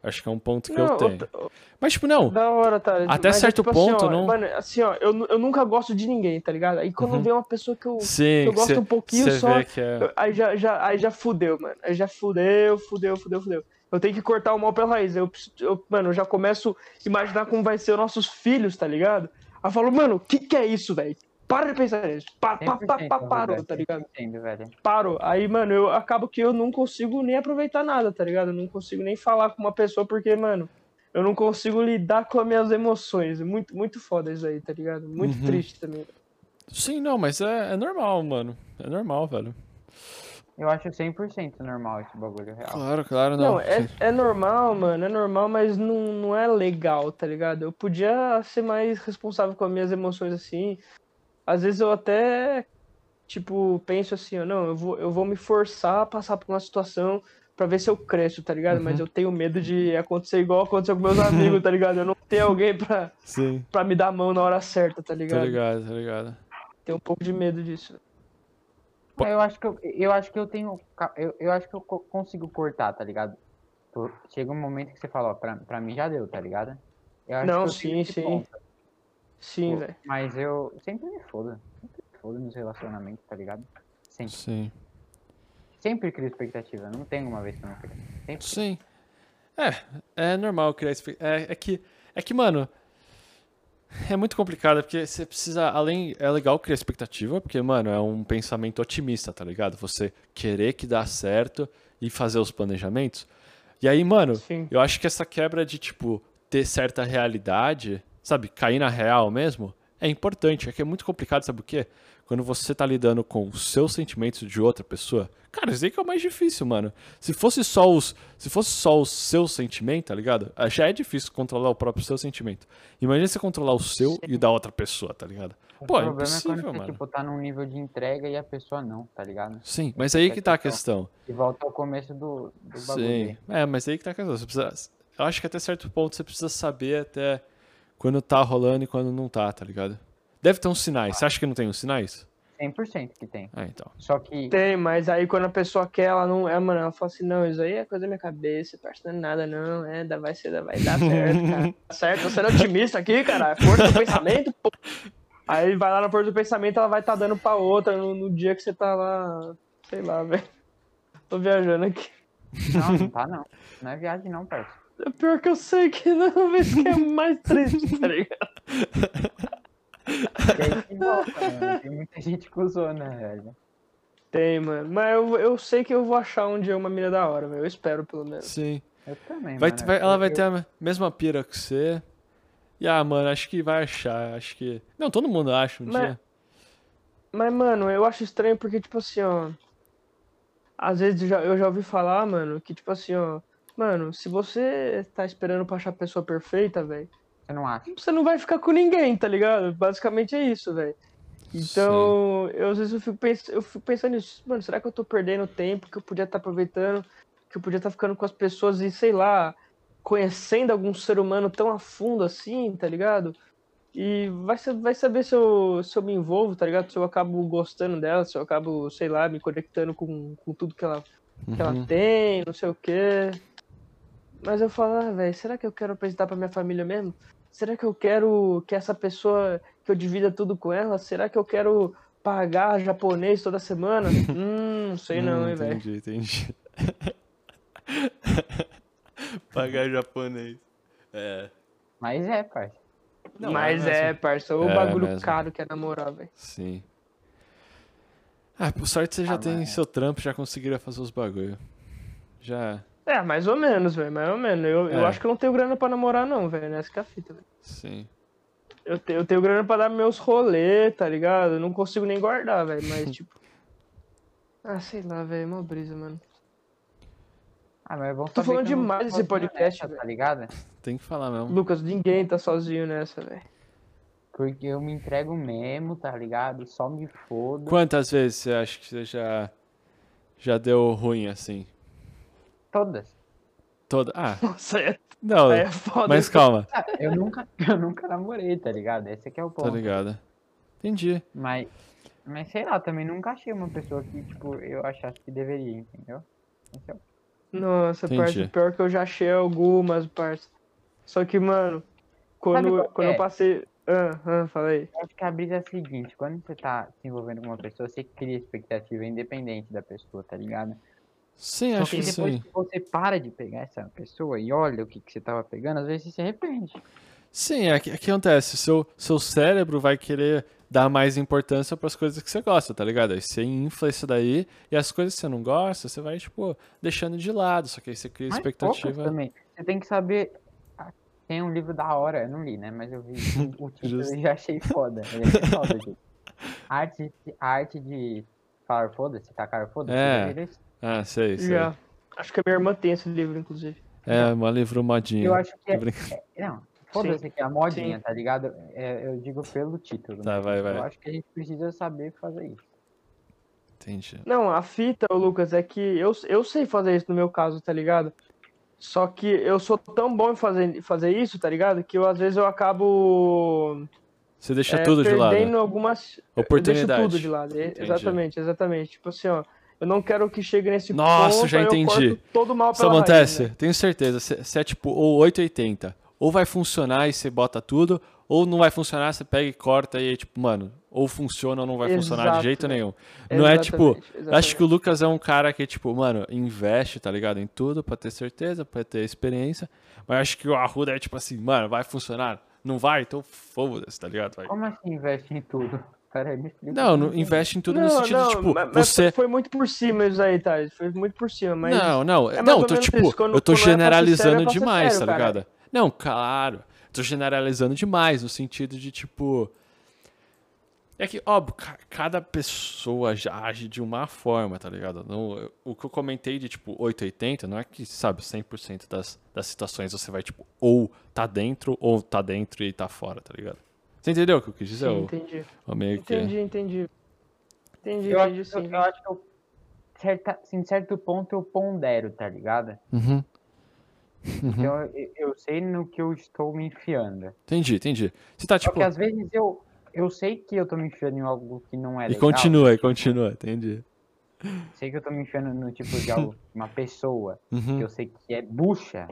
Acho que é um ponto que eu Não, tenho. eu- Mas tipo, não. Da hora, tá? Até Mas é certo tipo assim, ponto, ó, não- Mano, assim, ó, eu, eu nunca gosto de ninguém, tá ligado? Aí quando Uhum. vem uma pessoa que eu, que Sim, eu gosto cê- um pouquinho só, que é. aí já, já, aí já fudeu, mano. Aí já fudeu, fudeu, fudeu, fudeu. Eu tenho que cortar o mal pela raiz. Eu, eu, mano, eu já começo a imaginar como vai ser os nossos filhos, tá ligado? Aí eu falo, mano, o que que é isso, velho? Para de pensar nisso. Pa, pa, pa, 100%, pa, parou, tá ligado? 100%, velho. Parou. Aí, mano, eu acabo que eu não consigo nem aproveitar nada, tá ligado? Eu não consigo nem falar com uma pessoa porque, mano, eu não consigo lidar com as minhas emoções. Muito, muito foda isso aí, tá ligado? Muito Uhum. triste também. Sim, não, mas é, é normal, mano. É normal, velho. Eu acho 100% normal esse bagulho real. Claro, claro, não. Não, é, é normal, mano, é normal, mas não, não é legal, tá ligado? Eu podia ser mais responsável com as minhas emoções assim. Às vezes eu até, tipo, penso assim, ó, não, eu vou, eu vou me forçar a passar por uma situação pra ver se eu cresço, tá ligado? Mas Uhum. eu tenho medo de acontecer igual aconteceu com meus amigos, tá ligado? Eu não tenho alguém pra, Sim, pra me dar a mão na hora certa, tá ligado? tô ligado, tô ligado. Tenho um pouco de medo disso. Eu acho que eu, eu acho que eu tenho. Eu, eu acho que eu co- consigo cortar, tá ligado? Chega um momento que você fala, ó, pra, pra mim já deu, tá ligado? Eu acho Não, que eu sim, sim. ponto, Sim, velho. Mas eu sempre me fodo. Sempre me fodo nos relacionamentos, tá ligado? Sempre. Sim. Sempre crio expectativa. Não tem uma vez que eu não crio. Sempre. Sim. É, é normal criar espe- é, é que é que, mano, é muito complicado porque você precisa além é legal criar expectativa, porque, mano, é um pensamento otimista, tá ligado? Você querer que dá certo e fazer os planejamentos. E aí, mano, Sim. eu acho que essa quebra de tipo ter certa realidade, sabe, cair na real mesmo, é importante. É que é muito complicado, sabe o quê? Quando você tá lidando com os seus sentimentos de outra pessoa, cara, isso aí que é o mais difícil, mano. Se fosse só os, se fosse só o seu sentimento, tá ligado? Ah, Já é difícil controlar o próprio seu sentimento. Imagina você controlar o seu e o da outra pessoa, tá ligado? O Pô, é problema é impossível, quando você, mano. tipo, tá num nível de entrega e a pessoa não, tá ligado? Sim, mas aí que tá a questão. E volta ao começo do, do bagulho. Sim. É, mas aí que tá a questão. Precisa, eu acho que até certo ponto você precisa saber até quando tá rolando e quando não tá, tá ligado? Deve ter uns sinais. Você acha que não tem uns sinais? 100% que tem. Ah, então. Só que Tem, mas aí quando a pessoa quer, ela não. É, mano, ela fala assim, não, isso aí é coisa da minha cabeça, parece não é nada, não. É, dá- vai, ser, vai dar <laughs> certo, cara. Tá certo, tô sendo otimista aqui, cara. Força do <laughs> pensamento, pô. Aí vai lá na força do pensamento, ela vai tá dando pra outra no, no dia que você tá lá. Sei lá, velho. Tô viajando aqui. Não, não tá não. Não é viagem não, parça. É pior que eu sei que não, <laughs> mas que é mais triste, tá <laughs> ligado? Que volta, mano. Tem muita gente que usou, né, velho? Tem, mano. Mas eu, eu sei que eu vou achar um dia uma mina da hora, velho. Eu espero, pelo menos. Sim. Eu também, Vai, mano. vai- ela vai Eu- ter a mesma pira que você. E ah, mano, acho que vai achar. Acho que. Não, todo mundo acha um Mas- dia. Mas, mano, eu acho estranho porque, tipo assim, ó. Às vezes eu já, eu já ouvi falar, mano, que, tipo assim, ó. Mano, se você tá esperando pra achar a pessoa perfeita, velho, Você não acha? você não vai ficar com ninguém, tá ligado? Basicamente é isso, velho. Então, eu, às vezes eu fico, pens eu fico pensando nisso. Mano, será que eu tô perdendo tempo que eu podia estar aproveitando? Que eu podia estar ficando com as pessoas e, sei lá, conhecendo algum ser humano tão a fundo assim, tá ligado? E vai, vai saber se eu, se eu me envolvo, tá ligado? Se eu acabo gostando dela, se eu acabo, sei lá, me conectando com, com tudo que ela, que ela Uhum. tem, não sei o quê. Mas eu falo, ah, velho, será que eu quero apresentar pra minha família mesmo? Será que eu quero que essa pessoa, que eu divida tudo com ela, será que eu quero pagar japonês toda semana? <laughs> hum, não sei não, Hum, hein, velho. Entendi, entendi. <laughs> Pagar japonês. É. Mas é, parça. Não, Mas é é, mesmo. parça, o É bagulho mesmo. caro que é namorar, velho. Sim. Ah, por sorte você já Ah, tem mas- seu trampo, já conseguiria fazer os bagulho. Já. É, mais ou menos, velho, mais ou menos. Eu, eu É. acho que eu não tenho grana pra namorar, não, velho. Essa que é a fita, velho. Sim. Eu, te- eu tenho grana pra dar meus rolês, tá ligado? Eu não consigo nem guardar, velho, mas <laughs> tipo. Ah, sei lá, velho, mó brisa, mano. Ah, mas é bom Tô saber falando que eu não tô demais desse podcast, nessa. Tá ligado? Tem que falar mesmo. Lucas, ninguém tá sozinho nessa, velho. Porque eu me entrego mesmo, tá ligado? Só me fodo. Quantas vezes você acha que você já. Já deu ruim assim? Todas. Toda. Ah, <laughs> Nossa, é, não. é foda. Mas calma, <laughs> Ah, eu nunca, eu nunca namorei, tá ligado? Esse aqui é o tá ponto. ligado? Entendi. Mas, mas sei lá, também nunca achei uma pessoa que, tipo, eu achasse que deveria, entendeu? É Nossa, Entendi. parça, pior que eu já achei algumas, parça. Só que, mano, quando, qual quando eu é? passei. Ah, ah. Eu acho que a brisa é a seguinte, quando você tá se envolvendo com uma pessoa, você cria expectativa independente da pessoa, tá ligado? Sim, Só acho que que depois sim. que você para de pegar essa pessoa e olha o que, que você tava pegando, às vezes você se arrepende. Sim, é que, é que acontece. Seu, seu cérebro vai querer dar mais importância para as coisas que você gosta, tá ligado? Aí você infla isso daí e as coisas que você não gosta, você vai, tipo, deixando de lado. Só que aí você cria Mas expectativa. também. Você tem que saber. ah, Tem um livro da hora, eu não li, né? Mas eu vi <laughs> o título e já achei foda. Eu achei foda, gente. <laughs> Arte, arte de Falaram, foda-se, tacaram, foda-se. É. Ah, sei, sei. Já. Acho que a minha irmã tem esse livro, inclusive. É, uma livro modinha. Eu acho que é, é- Não, foda-se que é a modinha, Sim. tá ligado? É, eu digo pelo título. Tá, né? vai, vai. Eu acho que a gente precisa saber fazer isso. Entendi. Não, a fita, Lucas, é que eu, eu sei fazer isso no meu caso, tá ligado? Só que eu sou tão bom em fazer, fazer isso, tá ligado? Que eu, às vezes eu acabo Você deixa é, tudo de lado. perdendo algumas. Oportunidade. Eu deixo tudo de lado. Entendi. Exatamente, exatamente. Tipo assim, ó. Eu não quero que chegue nesse Nossa, ponto. já entendi. Eu corto todo mal Isso acontece, raiz, né? tenho certeza. Se é tipo ou 880, ou vai funcionar e você bota tudo, ou não vai funcionar, você pega e corta e aí, tipo, mano, ou funciona ou não vai funcionar de Exato, jeito nenhum. Não é tipo. Exatamente, Acho exatamente. que o Lucas é um cara que, tipo, mano, investe, tá ligado? Em tudo pra ter certeza, pra ter experiência. Mas acho que o Arruda é tipo assim, mano, vai funcionar? Não vai? Então foda-se, tá ligado? Vai. Como assim investe em tudo? Me explica. Não, investe em tudo no Não, sentido não, de, tipo, mas- mas você. Foi muito por cima isso aí, Thales. Foi muito por cima, mas. Não, não, é mais não, tô tipo, isso. Quando- eu tô é generalizando sério, é demais, sério, tá cara. ligado? Não, claro. Tô generalizando demais no sentido de tipo é que, óbvio, ca- cada pessoa já age de uma forma, tá ligado? Não, o que eu comentei de, tipo, 880, não é que, sabe, 100% das, das situações você vai, tipo, ou tá dentro, ou tá dentro e tá fora, tá ligado? Você entendeu o que eu quis dizer? Sim, entendi. ou meio que... Entendi, entendi. Entendi, Eu entendi acho, sim. eu, eu acho que eu, certa, em certo ponto eu pondero, tá ligado? Uhum. Então eu, eu sei no que eu estou me enfiando. Entendi, entendi. Você tá, tipo... que às vezes eu, eu sei que eu tô me enfiando em algo que não é E legal. continua, e continua, entendi. Sei que eu tô me enfiando no tipo de algo, <laughs> uma pessoa que Uhum. eu sei que é bucha,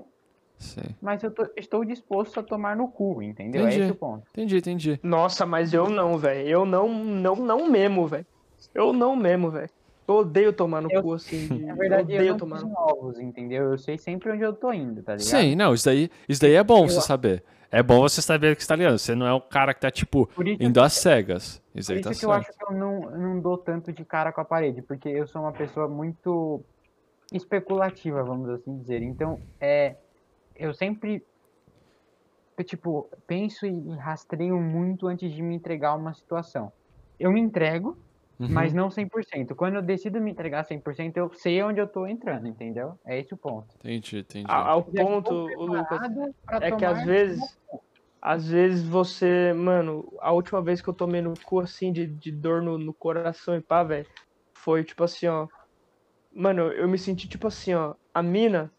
Sim. mas eu tô- estou disposto a tomar no cu, entendeu? Entendi. É esse o ponto. Entendi, entendi. Nossa, mas eu não, velho. Eu não, não, não mesmo, velho. Eu não mesmo, velho. Eu odeio tomar no Eu- cu assim. de- <laughs> Na verdade, eu eu odeio não tomar no novos, entendeu? Eu sei sempre onde eu tô indo, tá ligado? Sim, não, isso daí, isso daí é bom Eu- você saber. É bom você saber o que você tá ligado. Você não é o cara que tá, tipo, indo às cegas. Isso por aí isso tá que eu certo. acho que eu não, eu não dou tanto de cara com a parede, porque eu sou uma pessoa muito especulativa, vamos assim dizer. Então, é, eu sempre, eu, tipo, penso e rastreio muito antes de me entregar a uma situação. Eu me entrego, Uhum. mas não 100%. Quando eu decido me entregar 100%, eu sei onde eu tô entrando, entendeu? É esse o ponto. Entendi, entendi. Ao ponto, o Lucas, é que às vezes, às vezes você, mano, a última vez que eu tomei no cu assim de, de dor no, no coração e pá, velho, foi tipo assim, ó. Mano, eu me senti tipo assim, ó. A mina,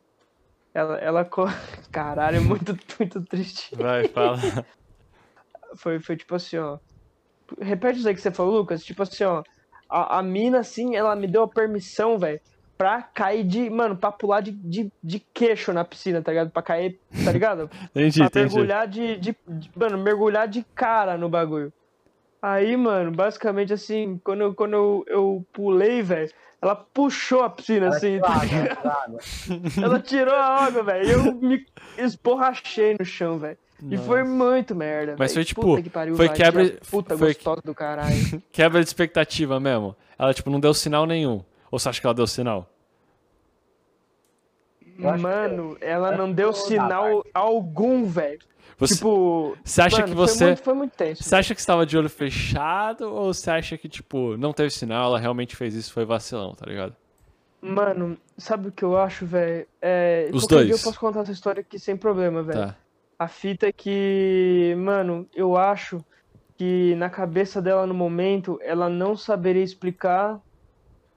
ela, ela, <laughs> caralho, é muito, muito triste. Vai, fala. <laughs> Foi, foi tipo assim, ó. Repete isso aí que você falou, Lucas. Tipo assim, ó. A, a mina, assim, ela me deu a permissão, velho, pra cair de. Mano, pra pular de, de, de queixo na piscina, tá ligado? Pra cair, tá ligado? <laughs> Entendi, pra entendi. mergulhar de, de, de- Mano, mergulhar de cara no bagulho. Aí, mano, basicamente assim, quando eu, quando eu, eu pulei, velho, ela puxou a piscina, Ela assim, tirou <laughs> tá água, ela tirou a água, velho. E eu me esborrachei no chão, velho. E foi muito merda, Mas velho. foi, tipo, Puta que pariu, foi quebra- Puta foi- gostosa do caralho. <laughs> Quebra de expectativa mesmo. Ela, tipo, não deu sinal nenhum. Ou você acha que ela deu sinal? Mano, ela acho não deu sinal algum, velho. Você, Tipo. você acha mano, que foi você. muito- Foi muito tenso. Você acha que estava de olho fechado ou você acha que, tipo, não teve sinal, ela realmente fez isso foi vacilão, tá ligado? Mano, sabe o que eu acho, velho? É, Os qualquer dia dois. eu posso contar essa história aqui sem problema, velho. Tá. A fita é que, mano, eu acho que na cabeça dela no momento ela não saberia explicar.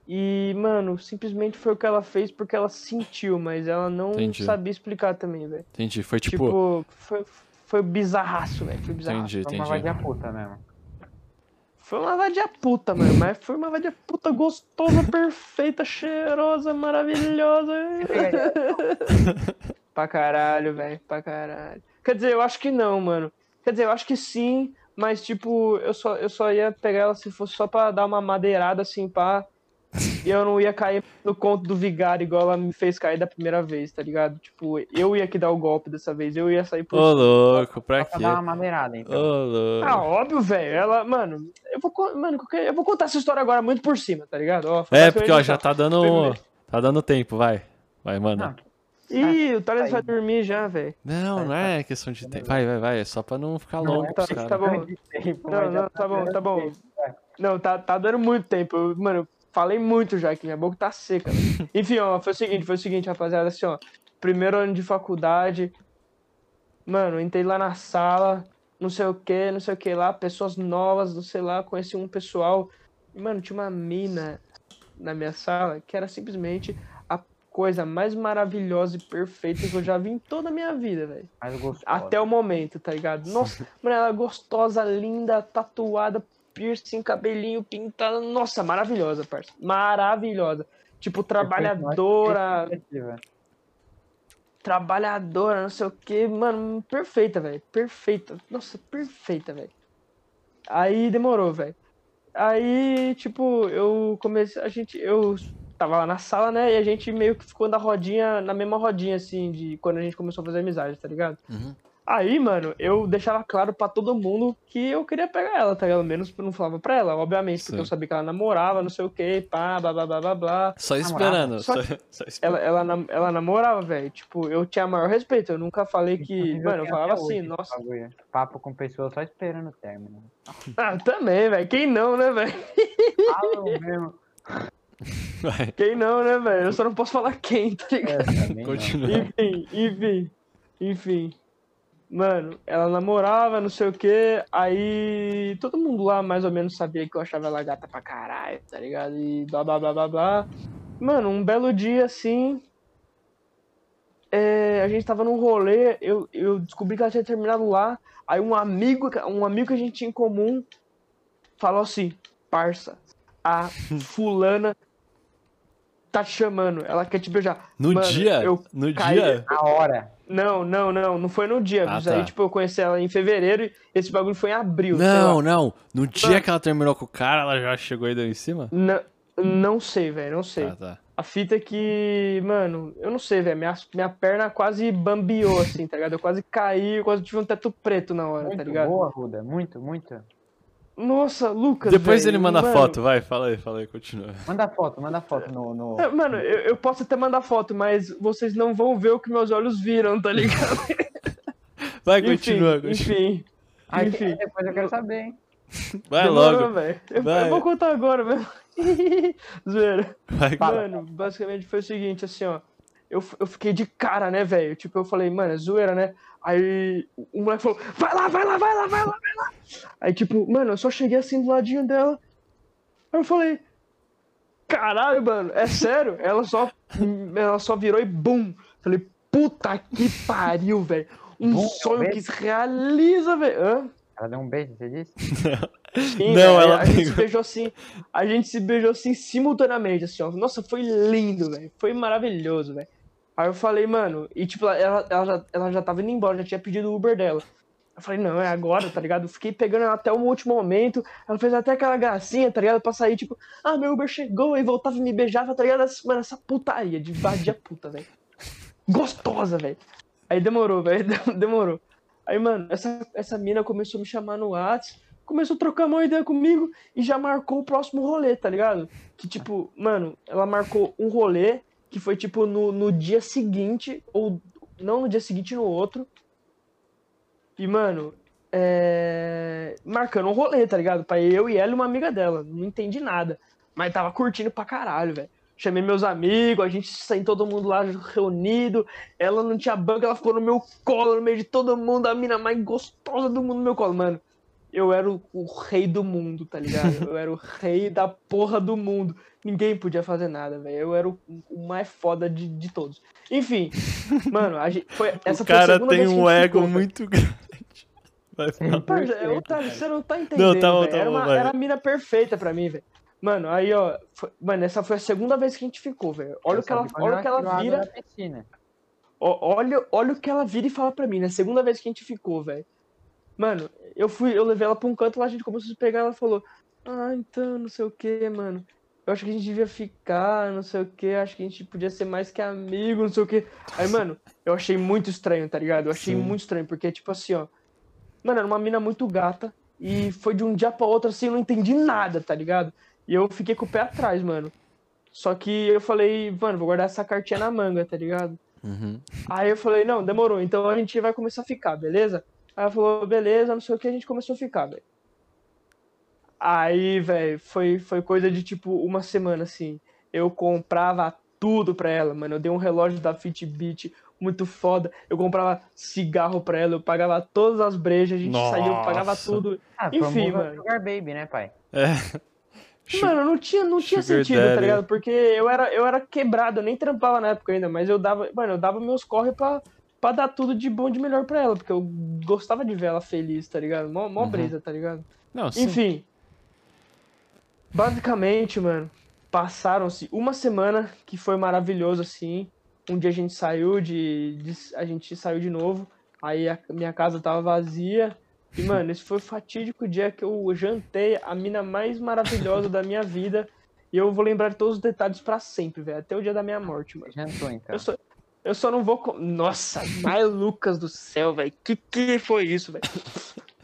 E, mano, simplesmente foi o que ela fez porque ela sentiu, mas ela não Entendi. sabia explicar também, velho. Entendi. Foi tipo. Tipo, foi, foi bizarraço, velho. Foi bizarraço. entendi, Foi uma entendi. vadia puta mesmo. Foi uma vadia puta, mano. Mas foi uma vadia puta gostosa, <laughs> perfeita, cheirosa, maravilhosa. <laughs> pra caralho, velho. Pra caralho. Quer dizer, eu acho que não, mano. Quer dizer, eu acho que sim, mas tipo, eu só, eu só ia pegar ela se fosse só pra dar uma madeirada assim, pá. E eu não ia cair no conto do vigário igual ela me fez cair da primeira vez, tá ligado? Tipo, eu ia que dar o golpe dessa vez, eu ia sair por Ô, louco, pra Só pra quê? dar uma madeirada, Ô, então. louco. Ah, óbvio, velho. Ela, mano, eu vou, mano, eu vou contar essa história agora muito por cima, tá ligado? Ó, É, porque, ó, já tá dando. Primeiro. Tá dando tempo, vai. Vai, manda. Não, Ih, o Thales aí. vai dormir já, velho. Não, não é questão de tempo. Vai, vai, vai. É só pra não ficar Não, longo tá- tá bom. Não, não, tá bom, dando tá bom. Não, tá, tá dando muito tempo. Mano, falei muito já, que minha boca tá seca. <laughs> Enfim, ó, foi o seguinte, foi o seguinte, rapaziada, assim, ó. Primeiro ano de faculdade, mano, entrei lá na sala, não sei o que, não sei o que lá, pessoas novas, não sei lá, conheci um pessoal. Mano, tinha uma mina na minha sala que era simplesmente a coisa mais maravilhosa e perfeita que eu já vi em toda a minha vida, velho. Até o momento, tá ligado? Nossa, mano, ela é gostosa, linda, tatuada, piercing, cabelinho pintado. Nossa, maravilhosa, parça. Maravilhosa. Tipo, trabalhadora, Expectativa. trabalhadora, não sei o que, mano, perfeita, velho, perfeita, nossa, perfeita, velho. Aí demorou, velho. Aí, tipo, eu comecei, a gente, eu tava lá na sala, né, e a gente meio que ficou na rodinha, na mesma rodinha, assim, de quando a gente começou a fazer amizade, tá ligado? Uhum. Aí, mano, eu deixava claro pra todo mundo que eu queria pegar ela, tá ligado? Menos eu não falava pra ela, obviamente, porque Sim. eu sabia que ela namorava, não sei o que, pá, blá, blá, blá, blá, blá. Só esperando. Só Só, só esperando. Ela, ela, ela namorava, velho. Tipo, eu tinha maior respeito. Eu nunca falei que. Inclusive, Mano, eu falava hoje assim, esse nossa. Papo com pessoas só esperando o término. <laughs> Ah, também, velho. Quem não, né, velho? Falam mesmo. Quem não, né, velho? Eu só não posso falar quem, tá ligado? É, também não. continua. Enfim, enfim, enfim. Mano, ela namorava, não sei o que. Aí todo mundo lá mais ou menos sabia que eu achava ela gata pra caralho, tá ligado? E blá blá blá blá blá. Mano, um belo dia assim. é, a gente tava num rolê, eu, eu descobri que ela tinha terminado lá. Aí um amigo, um amigo que a gente tinha em comum falou assim: parça, a <laughs> fulana tá te chamando, ela quer te beijar. No Mano, dia? No dia? Na hora. Não, não, não, não foi no dia. Ah, Isso aí, tá. tipo, eu conheci ela em fevereiro e esse bagulho foi em abril. Não, não. No dia Mano. que ela terminou com o cara, ela já chegou e deu em cima? Não, não sei, velho, não sei. Ah, tá. A fita é que, mano, eu não sei, velho. Minha, minha perna quase bambiou, assim, tá ligado? Eu quase caí, eu quase tive um teto preto na hora, Muito tá ligado? boa, Ruda. Muito, muito. Nossa, Lucas. Depois velho, ele manda mano, foto, vai, fala aí, fala aí, continua. Manda foto, manda foto no. no... é, Mano, eu, eu posso até mandar foto, mas vocês não vão ver o que meus olhos viram, tá ligado? <laughs> Vai, enfim, continua, continua. enfim. Ai, enfim. depois eu quero saber, hein? Vai Demorou, logo. velho. Eu, Vai. eu vou contar agora mesmo. <laughs> Zoeira. Vai, Fala. Mano, basicamente foi o seguinte, assim, ó. Eu, eu fiquei de cara, né, velho? Tipo, eu falei, mano, é zoeira, né? Aí o moleque falou, vai lá, vai lá, vai lá, vai lá, vai lá. Aí, tipo, mano, eu só cheguei assim do ladinho dela. Aí eu falei, caralho, mano, é sério? <laughs> Ela só, ela só virou e bum. Falei, puta que pariu, velho. Um Bum, é um sonho beijo? que se realiza, velho. Ela deu um beijo, você disse? <laughs> Sim, Não, velho, ela a gente se pegou. beijou assim, a gente se beijou assim simultaneamente, assim, ó. Nossa, foi lindo, velho. Foi maravilhoso, velho. Aí eu falei, mano, e tipo, ela, ela, já, ela já tava indo embora, já tinha pedido o Uber dela. Eu falei, não, é agora, tá ligado? Fiquei pegando ela até o último momento. Ela fez até aquela gracinha, tá ligado? Pra sair, tipo, ah, meu Uber chegou e voltava e me beijava, tá ligado? Essa- Mano, essa putaria de vadia puta, velho. Gostosa, velho. Aí demorou, velho. <laughs> Demorou. Aí, mano, essa, essa mina começou a me chamar no WhatsApp, começou a trocar uma ideia comigo e já marcou o próximo rolê, tá ligado? Que, tipo, mano, ela marcou um rolê que foi, tipo, no, no dia seguinte, ou não no dia seguinte, no outro. E, mano, é... marcando um rolê, tá ligado? Pra eu e ela e uma amiga dela. Não entendi nada. Mas tava curtindo pra caralho, velho. Chamei meus amigos, a gente saiu todo mundo lá reunido. Ela não tinha banco, ela ficou no meu colo, no meio de todo mundo, a mina mais gostosa do mundo no meu colo, mano. Eu era o, o rei do mundo, tá ligado? Eu era o rei da porra do mundo. Ninguém podia fazer nada, velho. Eu era o, o mais foda de, de todos. Enfim, <laughs> mano, a gente, foi, essa o foi a cara segunda tem vez que a um gente ego ficou, muito grande. Vai. Parça, é, Otávio, cara. você não tá entendendo, Não, tá bom, tá era, bom, uma, vai. era a mina perfeita pra mim, velho. Mano, aí, ó. foi- mano, essa foi a segunda vez que a gente ficou, velho. Olha Eu o que ela, olha o que ela vira. Olha, olha o que ela vira e fala pra mim, na segunda vez que a gente ficou, velho. Mano, eu fui, eu levei ela pra um canto lá, a gente começou a se pegar, ela falou, ah, então, não sei o que, mano. Eu acho que a gente devia ficar, não sei o que, acho que a gente podia ser mais que amigo, não sei o que. Aí, mano, eu achei muito estranho, tá ligado? Eu achei Sim. muito estranho, porque, tipo assim, ó. Mano, era uma mina muito gata. E foi de um dia pra outro, assim, eu não entendi nada, tá ligado? E eu fiquei com o pé atrás, mano. Só que eu falei, mano, vou guardar essa cartinha na manga, tá ligado? Uhum. Aí eu falei, não, demorou, então a gente vai começar a ficar, beleza? Aí ela falou, beleza, não sei o que, a gente começou a ficar, velho. Aí, velho, foi, foi coisa de tipo uma semana assim. Eu comprava tudo pra ela, mano. Eu dei um relógio da Fitbit muito foda. Eu comprava cigarro pra ela, eu pagava todas as brejas, a gente saía, eu pagava Nossa. tudo. Ah, Enfim, mano. Sugar Baby, né, pai? É. Mano, não tinha, não tinha Sugar sentido, tá daddy. ligado? Porque eu era, eu era quebrado, eu nem trampava na época ainda, mas eu dava, mano, eu dava meus corre pra, pra dar tudo de bom de melhor pra ela, porque eu gostava de ver ela feliz, tá ligado? Mó, mó Uhum. brisa, tá ligado? Não, sim. Enfim. Basicamente, mano, passaram-se uma semana que foi maravilhoso, assim. Um dia a gente saiu de, de- A gente saiu de novo. Aí a minha casa tava vazia. E, <laughs> mano, esse foi o fatídico dia que eu jantei a mina mais maravilhosa da minha vida. E eu vou lembrar de todos os detalhes pra sempre, velho. Até o dia da minha morte, mano. Jantou, então. Eu só, eu só não vou. Nossa, mas Lucas do céu, velho. Que que foi isso, velho?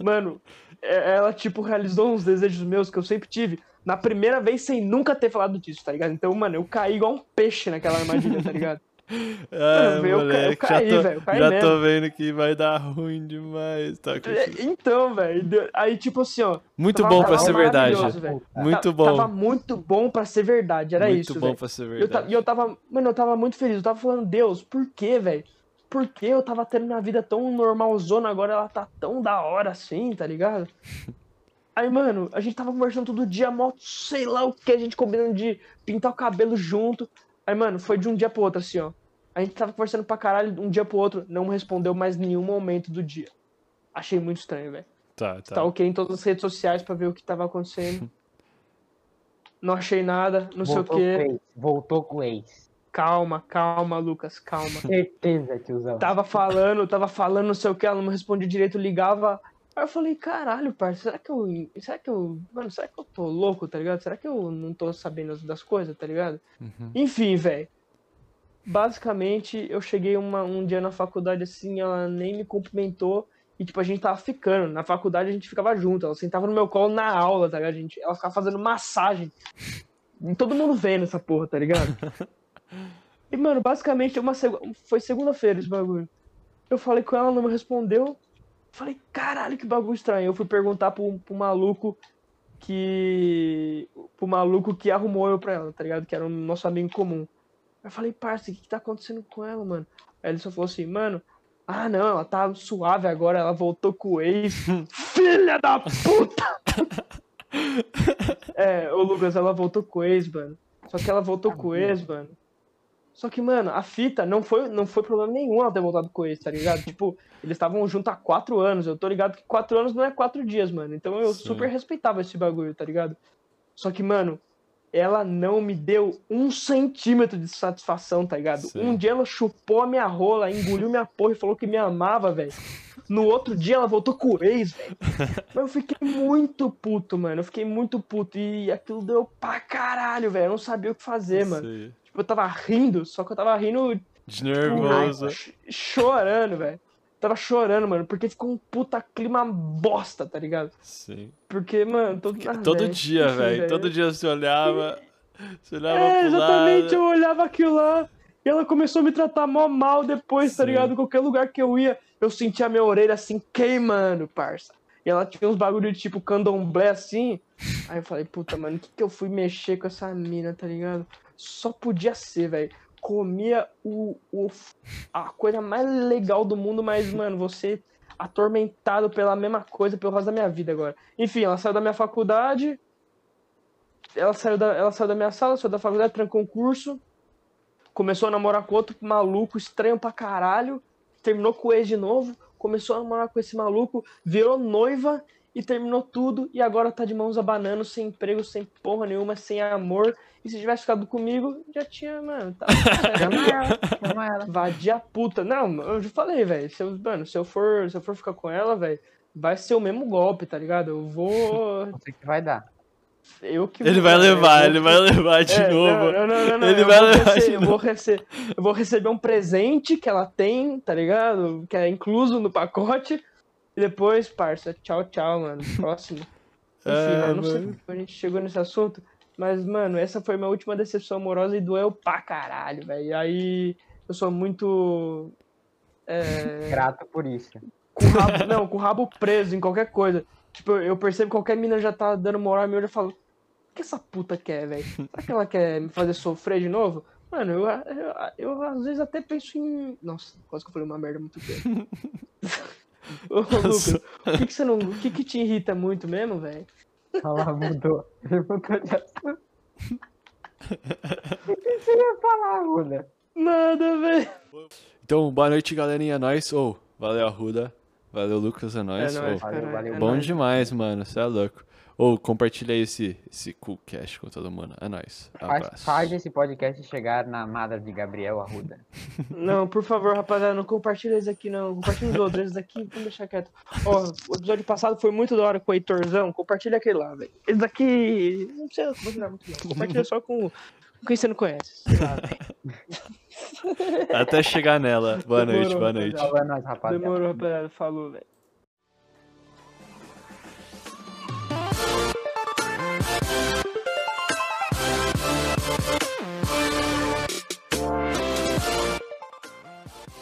Mano, é- ela, tipo, realizou uns desejos meus que eu sempre tive. Na primeira vez, sem nunca ter falado disso, tá ligado? Então, mano, eu caí igual um peixe naquela armadilha, tá ligado? Eu eu moleque, caí, já tô, eu caí já mesmo. tô vendo que vai dar ruim demais. Tá, É, Então, velho. Aí, tipo assim, ó. Muito bom pra ser verdade. velho. Muito bom. Tava muito bom pra ser verdade, era Muito isso, bom velho. pra ser eu, verdade. e eu tava, mano, eu tava muito feliz. Eu tava falando, Deus, por que, velho? Por que eu tava tendo minha vida tão normalzona, agora ela tá tão da hora assim, tá ligado? <laughs> Aí, mano, a gente tava conversando todo dia, mó, sei lá o que, a gente combinando de pintar o cabelo junto. Aí, mano, foi de um dia pro outro, assim, ó. A gente tava conversando pra caralho, um dia pro outro, não respondeu mais nenhum momento do dia. Achei muito estranho, velho. Tá, tá. Tá ok em todas as redes sociais pra ver o que tava acontecendo. <laughs> Não achei nada, não sei o Voltou com o que. ex. Voltou com o ex. Calma, calma, Lucas, calma. Certeza, tiozão. Tava falando, tava falando, não sei o que, ela não me respondia direito, ligava. Aí eu falei, caralho, parça, será que eu. Será que eu. Mano, será que eu tô louco, tá ligado? Será que eu não tô sabendo das coisas, tá ligado? Uhum. Enfim, velho. Basicamente, eu cheguei uma- um dia na faculdade assim, ela nem me cumprimentou. E, tipo, a gente tava ficando. Na faculdade a gente ficava junto. Ela sentava no meu colo na aula, tá ligado? Gente, ela ficava fazendo massagem. Todo mundo vendo essa porra, tá ligado? E, mano, basicamente, uma seg... foi segunda-feira esse bagulho. Eu falei com ela, não me respondeu. Falei, caralho, que bagulho estranho. Eu fui perguntar pro, pro maluco que. pro maluco que arrumou eu pra ela, tá ligado? Que era o nosso amigo comum. Eu falei, parça, o que, que tá acontecendo com ela, mano? Aí ele só falou assim, mano, ah não, ela tá suave agora, ela voltou com o ex. <laughs> Filha da puta! é, ô Lucas, ela voltou com o ex, mano. Só que ela voltou com o ex, mano. Só que, mano, a fita não foi, não foi problema nenhum ela ter voltado com o ex, tá ligado? tipo, eles estavam juntos há quatro anos. Eu tô ligado que quatro anos não é quatro dias, mano. Então eu Sim. super respeitava esse bagulho, tá ligado? Só que, mano, ela não me deu um centímetro de satisfação, tá ligado? Sim. Um dia ela chupou a minha rola, engoliu minha porra e falou que me amava, velho. No outro dia ela voltou com o ex, velho. Mas eu fiquei muito puto, mano. Eu fiquei muito puto. E aquilo deu pra caralho, velho. Eu não sabia o que fazer, mano. Tipo, eu tava rindo, só que eu tava rindo De nervoso. ch- chorando, velho. Tava chorando, mano, porque ficou um puta clima bosta, tá ligado? Sim. Porque, mano, todo, ah, Todo velho, dia, velho. Todo dia você olhava. Você olhava É, exatamente, lado. eu olhava aquilo lá e ela começou a me tratar mó mal depois, tá Sim. ligado? Qualquer lugar que eu ia, eu sentia minha orelha assim queimando, parça. E ela tinha uns bagulho de tipo candomblé assim. Aí eu falei, puta, mano, o que que eu fui mexer com essa mina, tá ligado? Só podia ser, velho. Comia o, o, a coisa mais legal do mundo, mas, mano, você atormentado pela mesma coisa pelo resto da minha vida agora. Enfim, ela saiu da minha faculdade, ela saiu da, ela saiu da minha sala, saiu da faculdade, trancou um curso, começou a namorar com outro maluco estranho pra caralho, terminou com o ex de novo, começou a namorar com esse maluco, virou noiva e terminou tudo, e agora tá de mãos abanando, sem emprego, sem porra nenhuma, sem amor. E se tivesse ficado comigo, já tinha, mano, tá. <laughs> Chama ela, chama ela. Vadia puta. Não, eu já falei, velho. Se eu, mano, se eu for, se eu for ficar com ela, velho, vai ser o mesmo golpe, tá ligado? Eu vou. Você que vai dar. Eu que Ele vou, vai levar, vou- ele vai levar de É, novo. Não, não, não, não. Ele eu, vai levar rece- de eu, vou rece- eu vou receber um presente que ela tem, tá ligado? Que é incluso no pacote. E depois, parça, tchau, tchau, mano. <laughs> Próximo. Enfim, É, eu não sei mano. como a gente chegou nesse assunto. Mas, mano, essa foi minha última decepção amorosa e doeu pra caralho, velho. E aí, eu sou muito. É, Grato por isso. com rabo, <laughs> não, com o rabo preso em qualquer coisa. Tipo, eu percebo que qualquer mina já tá dando moral em mim, eu já falo, o que essa puta quer, velho? Será que ela quer me fazer sofrer de novo? Mano, eu, eu, eu às vezes até penso em. Nossa, quase que eu falei uma merda muito grande. <laughs> Ô, Lucas, o que, que você não. O que, que te irrita muito mesmo, velho? Olha lá, mudou. Ele mudou de assunto. <laughs> O que você ia falar, Ruda? Nada, velho. Então, boa noite, galerinha. É nóis. Ô, valeu, Arruda. Valeu, Lucas. É nóis. É nóis, Ô, Valeu, caralho, valeu. é bom nóis. demais, mano. Você é louco. Ou compartilha aí esse, esse cool cash com todo mundo. É nóis. Faz, Abraço. faz esse podcast chegar na madra de Gabriel Arruda. <laughs> Não, por favor, rapaziada, não compartilha esse aqui, não. Compartilha os outros. Esse daqui, vamos deixar quieto. Ó, o episódio passado foi muito da hora com o Heitorzão. Compartilha aquele lá, velho. Esse daqui. Não precisa compartilhar muito, não. Compartilha só com, com quem você não conhece. Lá, velho. Até chegar nela. Boa noite, Demorou, boa noite. Fala nós, rapaziada. Demorou, rapaziada. Falou, velho.